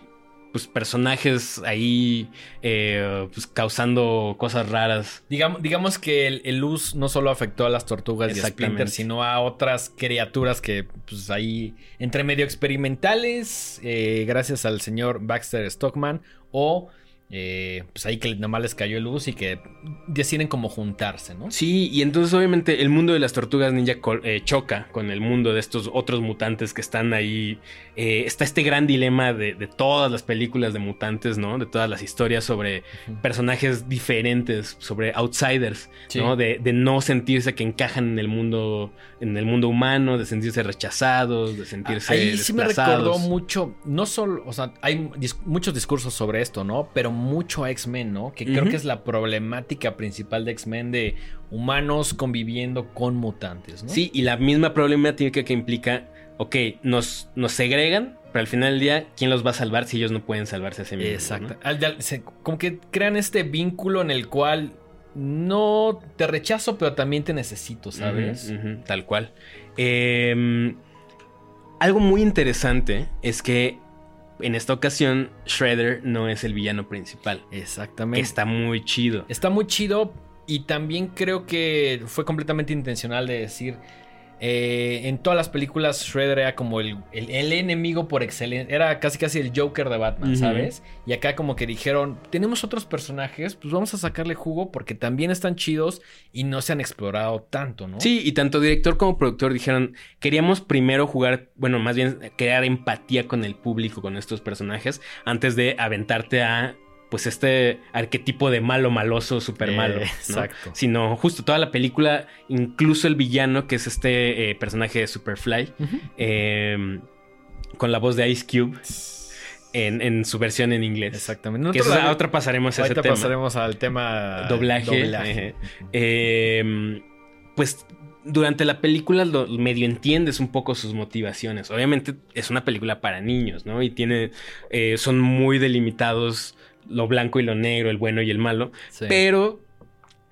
pues, personajes ahí eh, pues, causando cosas raras. Digamos, digamos que el, el luz no solo afectó a las tortugas y a. Splinter, sino a otras criaturas que, pues ahí, entre medio experimentales, eh, gracias al señor Baxter Stockman, o eh, pues ahí que nomás les cayó luz y que deciden como juntarse, ¿no? Sí, y entonces obviamente el mundo de las tortugas ninja eh, choca con el mundo de estos otros mutantes que están ahí. Eh, está este gran dilema de, de todas las películas de mutantes, ¿no? De todas las historias sobre personajes diferentes, sobre outsiders, Sí. ¿no? De, de no sentirse que encajan en el mundo, en el mundo humano, de sentirse rechazados, de sentirse Ahí sí me recordó mucho, no solo, o sea, hay dis- muchos discursos sobre esto, ¿no? Pero mucho a X-Men, ¿no? Que creo que es la problemática principal de X-Men de humanos conviviendo con mutantes, ¿no? Sí, y la misma problemática que implica, ok, nos, nos segregan, pero al final del día, ¿quién los va a salvar si ellos no pueden salvarse a sí mismos? Exacto. como que crean este vínculo en el cual no te rechazo, pero también te necesito, ¿sabes? Tal cual. Eh, algo muy interesante es que en esta ocasión Shredder no es el villano principal. Exactamente. Está muy chido. Está muy chido y también creo que fue completamente intencional de decir, eh, en todas las películas Shredder era como el, el- el enemigo por excelencia, era casi casi el Joker de Batman. ¿sabes? Y acá como que dijeron, tenemos otros personajes, pues vamos a sacarle jugo porque también están chidos y no se han explorado tanto, ¿no? Sí, y tanto director como productor dijeron, queríamos primero jugar, bueno, más bien crear empatía con el público, con estos personajes, antes de aventarte a, pues, este arquetipo de malo maloso, súper Eh, malo. ¿no? exacto. Sino justo toda la película, incluso el villano, que es este eh, personaje de Superfly, eh, con la voz de Ice Cube en, en su versión en inglés. Exactamente. Que Nosotros esa la- otra pasaremos a ese tema. pasaremos al tema Doblaje, doblaje. Eh, pues durante la película lo medio entiendes un poco sus motivaciones. Obviamente es una película para niños, ¿no? Y tiene. eh, son muy delimitados lo blanco y lo negro, el bueno y el malo. Sí. Pero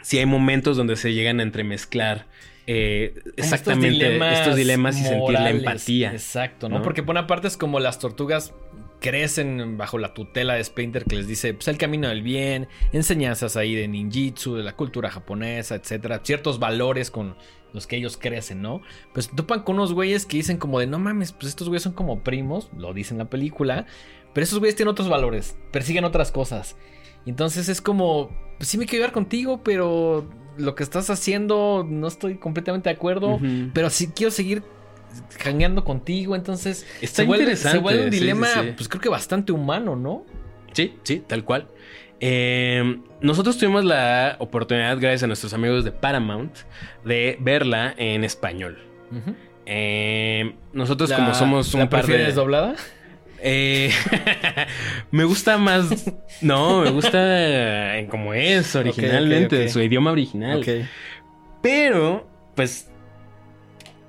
sí hay momentos donde se llegan a entremezclar. eh, exactamente estos dilemas, y sentir la empatía. Exacto, ¿no? ¿no? Porque por una parte es como las tortugas crecen bajo la tutela de Splinter que les dice, pues el camino del bien, enseñanzas ahí de ninjitsu, de la cultura japonesa, etcétera, ciertos valores con los que ellos crecen, ¿no? Pues topan con unos güeyes que dicen como de, no mames, pues estos güeyes son como primos, lo dice en la película, pero esos güeyes tienen otros valores, persiguen otras cosas. Y entonces es como, pues sí me quiero llevar contigo, pero lo que estás haciendo no estoy completamente de acuerdo, pero sí quiero seguir jangueando contigo, entonces Está se vuelve, interesante, se vuelve un sí, sí, dilema, sí. pues creo que bastante humano, ¿no? Sí, sí, tal cual. Eh, nosotros tuvimos la oportunidad, gracias a nuestros amigos de Paramount, de verla en español. Eh, nosotros La- como somos un ¿la par de... doblada? Eh, me gusta más... No, me gusta como es originalmente, ok. en su idioma original. Pero, pues,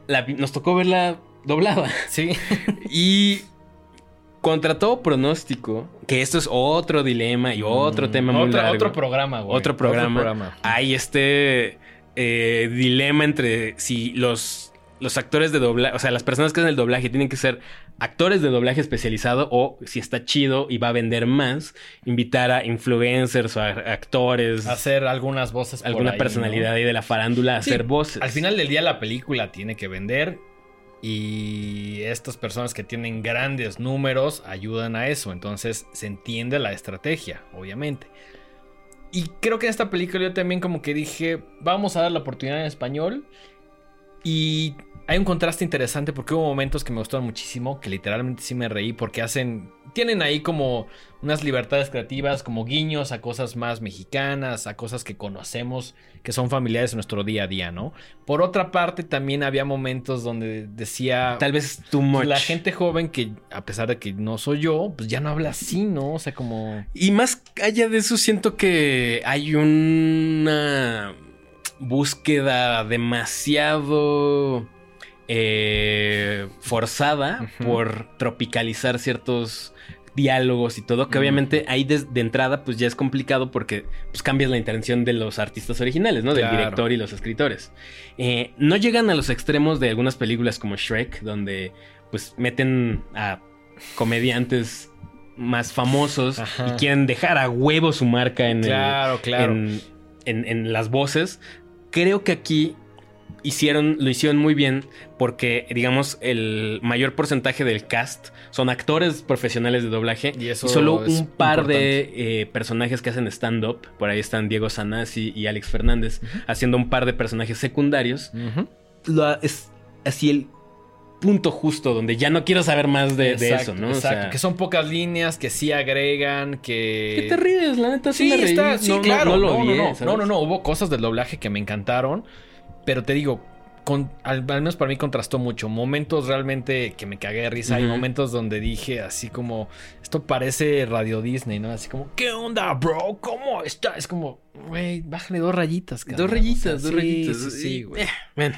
la nos tocó verla doblada. Sí. Y contra todo pronóstico, que esto es otro dilema y otro Mm, tema muy otro, largo. otro programa, güey. Otro programa. Hay este eh, dilema entre si los, los actores de doblaje, o sea, las personas que hacen el doblaje tienen que ser actores de doblaje especializado o si está chido y va a vender más, invitar a influencers o a actores, Hacer algunas voces por alguna ahí, personalidad ¿no? ahí de la farándula a Sí, hacer voces. Al final del día la película tiene que vender y estas personas que tienen grandes números ayudan a eso, entonces se entiende la estrategia, obviamente. Y creo que en esta película yo también como que dije, vamos a dar la oportunidad en español y hay un contraste interesante porque hubo momentos que me gustaron muchísimo, que literalmente sí me reí porque hacen, tienen ahí como unas libertades creativas, como guiños a cosas más mexicanas, a cosas que conocemos, que son familiares en nuestro día a día, ¿no? Por otra parte, también había momentos donde decía... Tal vez too much. la gente joven que, a pesar de que no soy yo, pues ya no habla así, ¿no? O sea, como... Y más allá de eso, siento que hay una búsqueda demasiado eh, forzada por tropicalizar ciertos diálogos y todo, que Mm. obviamente ahí de, entrada pues ya es complicado porque pues cambias la intención de los artistas originales, ¿no? Del Claro. director y los escritores. Eh, no llegan a los extremos de algunas películas como Shrek, donde pues meten a comediantes más famosos Ajá. y quieren dejar a huevo su marca en, el- Claro, claro. en, en- en las voces. Creo que aquí hicieron, lo hicieron muy bien porque, digamos, el mayor porcentaje del cast son actores profesionales de doblaje Y y, eso solo es un par de eh, personajes que hacen stand-up. Por ahí están Diego Sanasi y Alex Fernández haciendo un par de personajes secundarios. Lo- es así el punto justo donde ya no quiero saber más de, eso, ¿no? O Exacto, sea, que son pocas líneas, que sí agregan, que... ¿Qué te ríes? La neta sí, Sí, me reí. está, sí, no, claro. no No, lo no, odié, no, no, no, no, hubo cosas del doblaje que me encantaron, pero te digo, con, al, al menos para mí contrastó mucho. Momentos realmente que me cagué de risa y Ujú. momentos donde dije así como, esto parece Radio Disney, ¿no? Así como, ¿qué onda, bro? ¿Cómo está? Es como, güey, bájale dos rayitas, cabrón. Dos rayitas, O sea, dos sí, rayitas. Sí, sí, güey. eh, bueno.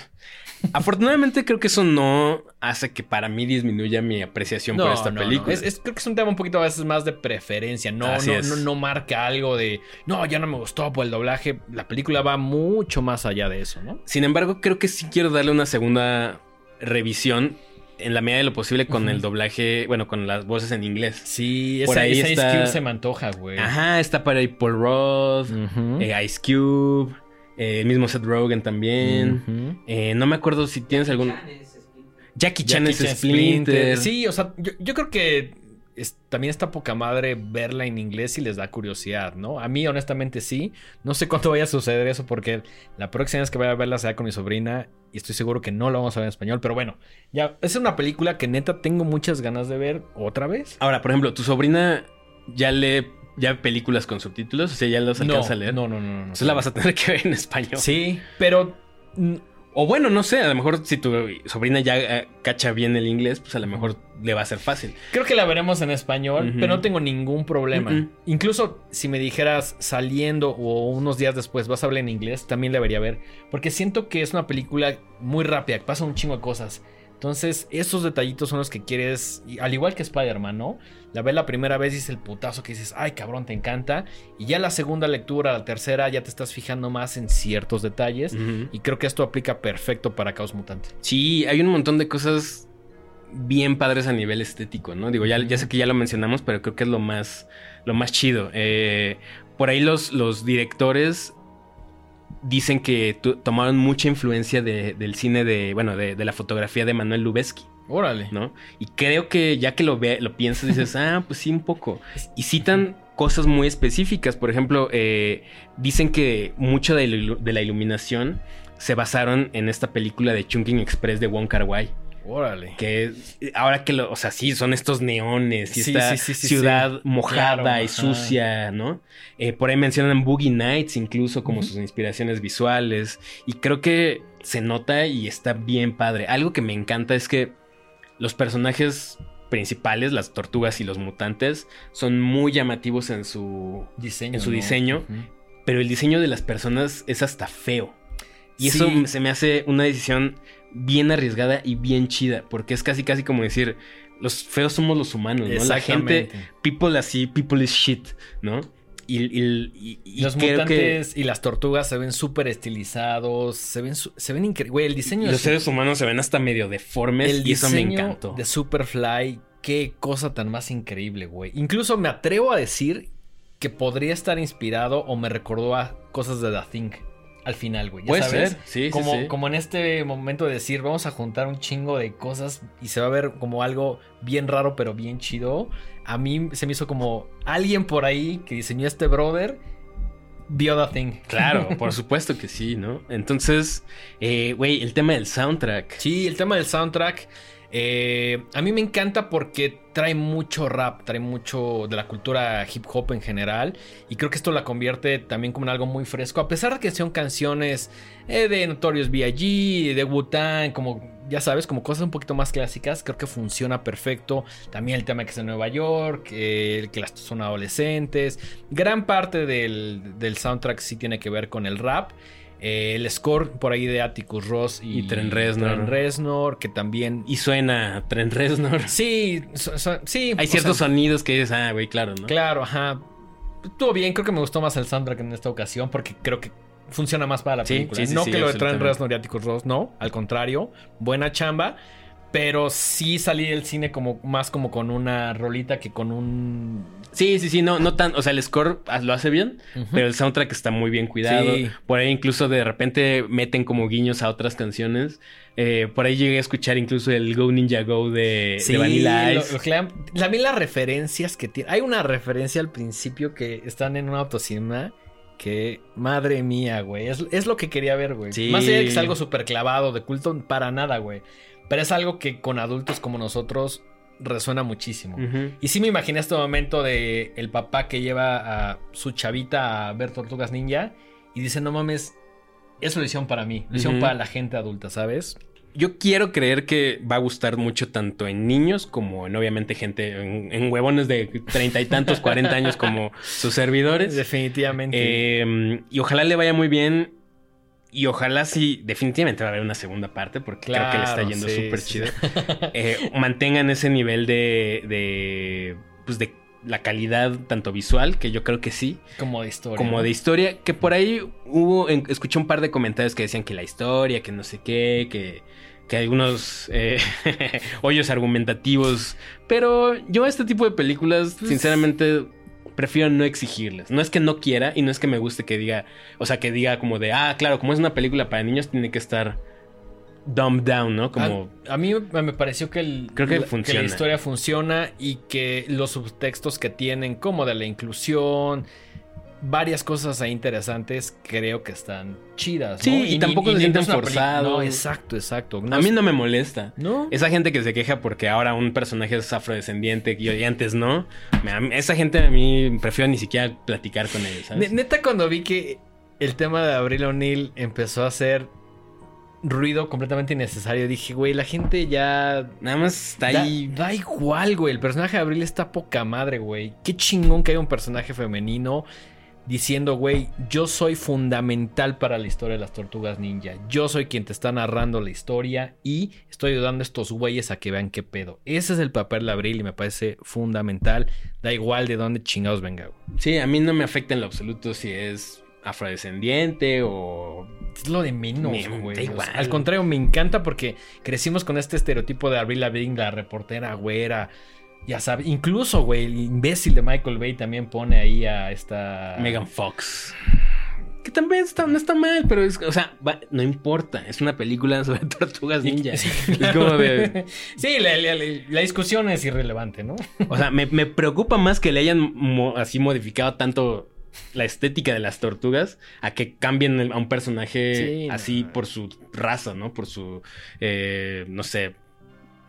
Afortunadamente creo que eso no hace que para mí disminuya mi apreciación por esta película. Es, creo que es un tema un poquito a veces más de preferencia. No, no, no, no, marca algo de no, ya no me gustó por el doblaje. La película va mucho más allá de eso, ¿no? Sin embargo, creo que sí quiero darle una segunda revisión en la medida de lo posible con el doblaje, bueno, con las voces en inglés. Sí, Por ahí está... se me antoja, güey. Ajá, está para ahí Paul Roth, eh, Ice Cube, eh, el mismo Seth Rogen también. Eh, no me acuerdo si tienes algún... Jackie Chan es Splinter. Sí, o sea, yo, creo que también está poca madre verla en inglés y les da curiosidad, ¿no? A mí, honestamente, sí. No sé cuánto vaya a suceder eso porque la próxima vez que vaya a verla será con mi sobrina y estoy seguro que no la vamos a ver en español. Pero bueno, ya, es una película que neta tengo muchas ganas de ver otra vez. Ahora, por ejemplo, tu sobrina ya lee ya películas con subtítulos, o sea, ya los alcanza a leer. No, no, no, no. Entonces la vas a tener que ver en español. Sí, pero o bueno, no sé, a lo mejor si tu sobrina ya eh, cacha bien el inglés, pues a lo mejor le va a ser fácil. Creo que la veremos en español, pero no tengo ningún problema. Incluso si me dijeras saliendo o unos días después vas a hablar en inglés, también la debería ver. Porque siento que es una película muy rápida, que pasa un chingo de cosas. Entonces, esos detallitos son los que quieres, al igual que Spider-Man, ¿no? La ves la primera vez y es el putazo que dices, ay cabrón, te encanta. Y ya la segunda lectura, la tercera, ya te estás fijando más en ciertos detalles. Y creo que esto aplica perfecto para Caos Mutante. Sí, hay un montón de cosas bien padres a nivel estético, ¿no? Digo, ya, ya sé que ya lo mencionamos, pero creo que es lo más, lo más chido. Eh, por ahí los, los directores dicen que tomaron mucha influencia del cine de, bueno, de, la fotografía de Manuel Lubezki. Órale. ¿No? Y creo que ya que lo, ve, lo piensas, dices, ah, pues sí, un poco. Y citan cosas muy específicas. Por ejemplo, eh, dicen que mucho de, la iluminación se basaron en esta película de Chungking Express de Wong Kar Wai. Órale. Que ahora que lo, o sea, sí, son estos neones y esta ciudad mojada y sucia, ¿no? Eh, por ahí mencionan Boogie Nights incluso como sus inspiraciones visuales. Y creo que se nota y está bien padre. Algo que me encanta es que los personajes principales, las tortugas y los mutantes, son muy llamativos en su diseño. En su diseño Pero el diseño de las personas es hasta feo. Y eso se me hace una decisión bien arriesgada y bien chida, porque es casi casi como decir, los feos somos los humanos, ¿no? La gente, people así, people is shit, ¿no? Y, los mutantes y las tortugas se ven súper estilizados, se ven, se ven increíbles. Güey, el diseño... Los seres humanos se ven hasta medio deformes el y eso me encantó. De Superfly, qué cosa tan más increíble, güey. Incluso me atrevo a decir que podría estar inspirado o me recordó a cosas de The Thing al final, güey. Puede ser, sí, como, sí, Como en este momento de decir, vamos a juntar un chingo de cosas y se va a ver como algo bien raro, pero bien chido. A mí se me hizo como alguien por ahí que diseñó este brother. Vio The Thing. Claro, por supuesto que sí, ¿no? Entonces, eh, güey, el tema del soundtrack. Sí, el tema del soundtrack. Eh, a mí me encanta porque trae mucho rap, trae mucho de la cultura hip hop en general. Y creo que esto la convierte también como en algo muy fresco. A pesar de que sean canciones eh, de Notorious B.I.G., de Wu-Tang, como ya sabes, como cosas un poquito más clásicas, creo que funciona perfecto. También el tema que es en Nueva York, que las son adolescentes. Gran parte del, del soundtrack sí tiene que ver con el rap. Eh, el score por ahí de Atticus Ross y, y Tren Reznor. Reznor, que también. Y suena Tren Reznor. Sí, sí. Hay ciertos sonidos que dices, ah, güey, claro, ¿no? Claro, ajá. Estuvo bien, creo que me gustó más el soundtrack en esta ocasión porque creo que funciona más para la película. no que lo de Tren Reznor y Atticus Ross, no, al contrario, buena chamba. Pero sí salí del cine como más como con una rolita que con un. Sí, sí, sí, no, no tan. O sea, el score lo hace bien, pero el soundtrack está muy bien cuidado. Por ahí incluso de repente meten como guiños a otras canciones. Eh, por ahí llegué a escuchar incluso el Go Ninja Go de, Vanilla Ice. también las referencias que tiene. Hay una referencia al principio que están en una autocinema que, madre mía, güey. Es, lo que quería ver, güey. Más allá de que es algo súper clavado, de culto, para nada, güey. Pero es algo que con adultos como nosotros resuena muchísimo. Y sí me imaginé este momento de el papá que lleva a su chavita a ver Tortugas Ninja y dice, no mames, es lo hicieron para mí, lo hicieron para la gente adulta, ¿sabes? Yo quiero creer que va a gustar mucho tanto en niños como en obviamente gente, en, huevones de treinta y tantos, cuarenta años como sus servidores. Definitivamente. Em, y ojalá le vaya muy bien y ojalá sí, definitivamente va a haber una segunda parte, porque creo que le está yendo súper sí. chido. Eh, mantengan ese nivel de, de, pues de la calidad tanto visual, que yo creo que sí, Como de historia. como de historia, que por ahí hubo, en- escuché un par de comentarios que decían que la historia, que no sé qué, que, que algunos eh, hoyos argumentativos, pero yo a este tipo de películas, Pues- sinceramente, prefiero no exigirles. No es que no quiera y no es que me guste que diga, o sea, que diga como de, ah, claro, como es una película para niños, tiene que estar dumbed down, ¿no? Como... A, a mí me pareció que, el, Creo que la, funciona. la historia funciona y que los subtextos que tienen, como de la inclusión, varias cosas ahí interesantes, creo que están chidas. ¿no? Sí, y tampoco se sienten forzados. No, exacto, exacto. a mí no me molesta. No. Esa gente que se queja porque ahora un personaje es afrodescendiente y antes no. Esa gente a mí prefiero ni siquiera platicar con ellos, Neta, cuando vi que el tema de Abril O'Neill empezó a hacer ruido completamente innecesario, dije, güey, la gente ya Nada más está Da, ahí. da igual, güey. El personaje de Abril está poca madre, güey. Qué chingón que haya un personaje femenino diciendo, güey, yo soy fundamental para la historia de las tortugas ninja. Yo soy quien te está narrando la historia y estoy ayudando a estos güeyes a que vean qué pedo. Ese es el papel de Abril y me parece fundamental. Da igual de dónde chingados venga, güey. Sí, a mí no me afecta en lo absoluto si es afrodescendiente o. Es lo de menos, Me- güey. da igual. al contrario, me encanta porque crecimos con este estereotipo de Avril Lavigne, la reportera güera. Ya sabes, incluso, güey, el imbécil de Michael Bay también pone ahí a esta... Megan Fox. Que también está, no está mal, pero es. O sea, va- no importa. Es una película sobre tortugas ninja. Sí, claro. de. Sí, la, la- la- la discusión es irrelevante, ¿no? O sea, me, me preocupa más que le hayan mo- así modificado tanto la estética de las tortugas a que cambien el- a un personaje Sí, así no. por su raza, ¿no? Por su, eh, no sé,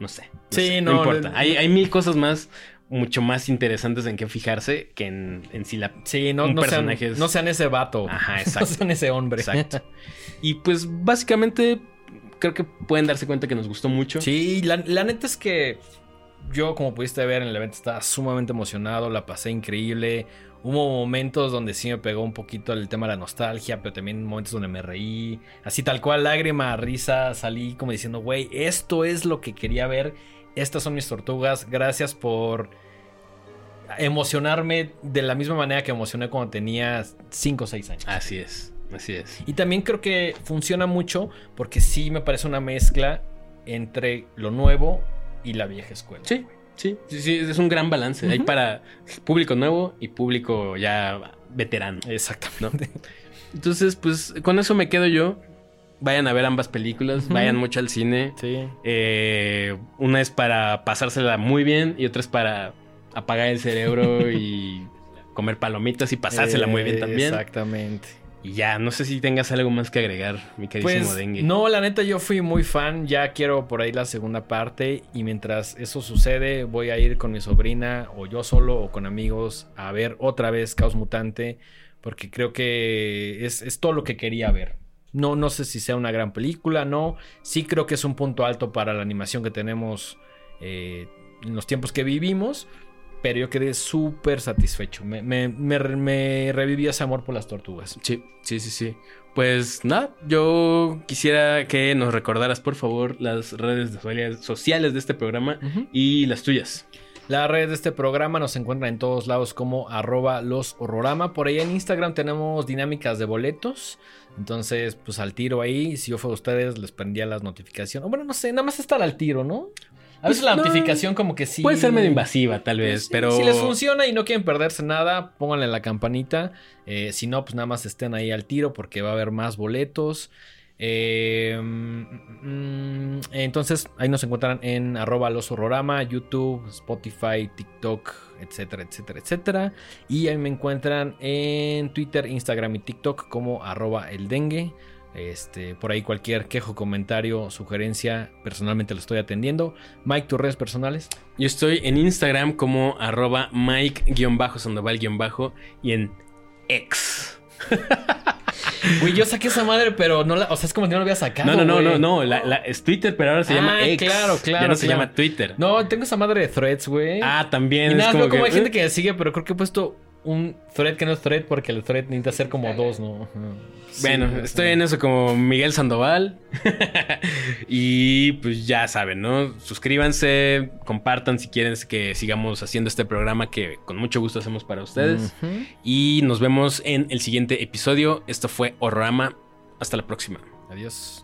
no sé. no Sí, sé, no, importa. no. Hay, hay mil cosas más, mucho más interesantes en qué fijarse que en, en sí la... Sí, no, Un no, sean, es- no sean ese vato. Ajá, No exacto. sean ese hombre. Exacto. Y pues básicamente creo que pueden darse cuenta que nos gustó mucho. Sí, la, la neta es que yo, como pudiste ver en el evento, estaba sumamente emocionado, la pasé increíble. Hubo momentos donde sí me pegó un poquito el tema de la nostalgia, pero también momentos donde me reí. Así tal cual, lágrima, risa, salí como diciendo, güey, esto es lo que quería ver. Estas son mis tortugas. Gracias por emocionarme de la misma manera que emocioné cuando tenía 5 o 6 años. Así es, así es. Y también creo que funciona mucho porque sí me parece una mezcla entre lo nuevo y la vieja escuela. Sí, sí, sí, sí, es un gran balance. Hay para público nuevo y público ya veterano. Exactamente. Entonces, pues con eso me quedo yo. Vayan a ver ambas películas, vayan mucho al cine. Sí. Eh, una es para pasársela muy bien y otra es para apagar el cerebro y comer palomitas y pasársela muy bien también. Exactamente. Y ya, no sé si tengas algo más que agregar, mi queridísimo Pues Dengue. no, la neta yo fui muy fan, ya quiero por ahí la segunda parte y mientras eso sucede voy a ir con mi sobrina o yo solo o con amigos a ver otra vez Caos Mutante porque creo que es, es todo lo que quería ver. No, no sé si sea una gran película, no. Sí creo que es un punto alto para la animación que tenemos eh, en los tiempos que vivimos. Pero yo quedé súper satisfecho. Me, me, me, me reviví ese amor por las tortugas. Sí, sí, sí, sí. Pues nada, yo quisiera que nos recordaras, por favor, las redes sociales- de este programa y las tuyas. La red de este programa nos encuentra en todos lados como arroba los horrorama. Por ahí en Instagram tenemos dinámicas de boletos. Entonces, pues al tiro ahí. Si yo fuera ustedes, les prendía las notificaciones. O Bueno, no sé, nada más estar al tiro, ¿no? A veces Pues, la no, notificación como que sí... Puede ser medio invasiva, tal Pues vez, sí, pero... Si les funciona y no quieren perderse nada, pónganle la campanita. Eh, si no, pues nada más estén ahí al tiro porque va a haber más boletos. Eh, mm, entonces, ahí nos encuentran en arroba los horrorama, YouTube, Spotify, TikTok, etcétera, etcétera, etcétera. Y ahí me encuentran en Twitter, Instagram y TikTok como arroba el dengue. Este, por ahí cualquier quejo, comentario, sugerencia, personalmente lo estoy atendiendo. Mike, tus redes personales. Yo estoy en Instagram como arroba Mike-Sandoval- y en X. Güey, yo saqué esa madre, pero no la. O sea, es como si no lo había sacado. No, no, no, no, no, la- la- es Twitter, pero ahora se Ah, llama X. claro, claro, Ya no se claro. llama Twitter. No, tengo esa madre de threads, güey. Ah, también. y es nada, como que- hay gente que me sigue, pero creo que he puesto un thread que no es thread porque el thread necesita ser como dos, ¿no? bueno, estoy en eso como Miguel Sandoval. y pues ya saben, ¿no? Suscríbanse, compartan si quieren que sigamos haciendo este programa que con mucho gusto hacemos para ustedes. Y nos vemos en el siguiente episodio. Esto fue Horrorama. Hasta la próxima. Adiós.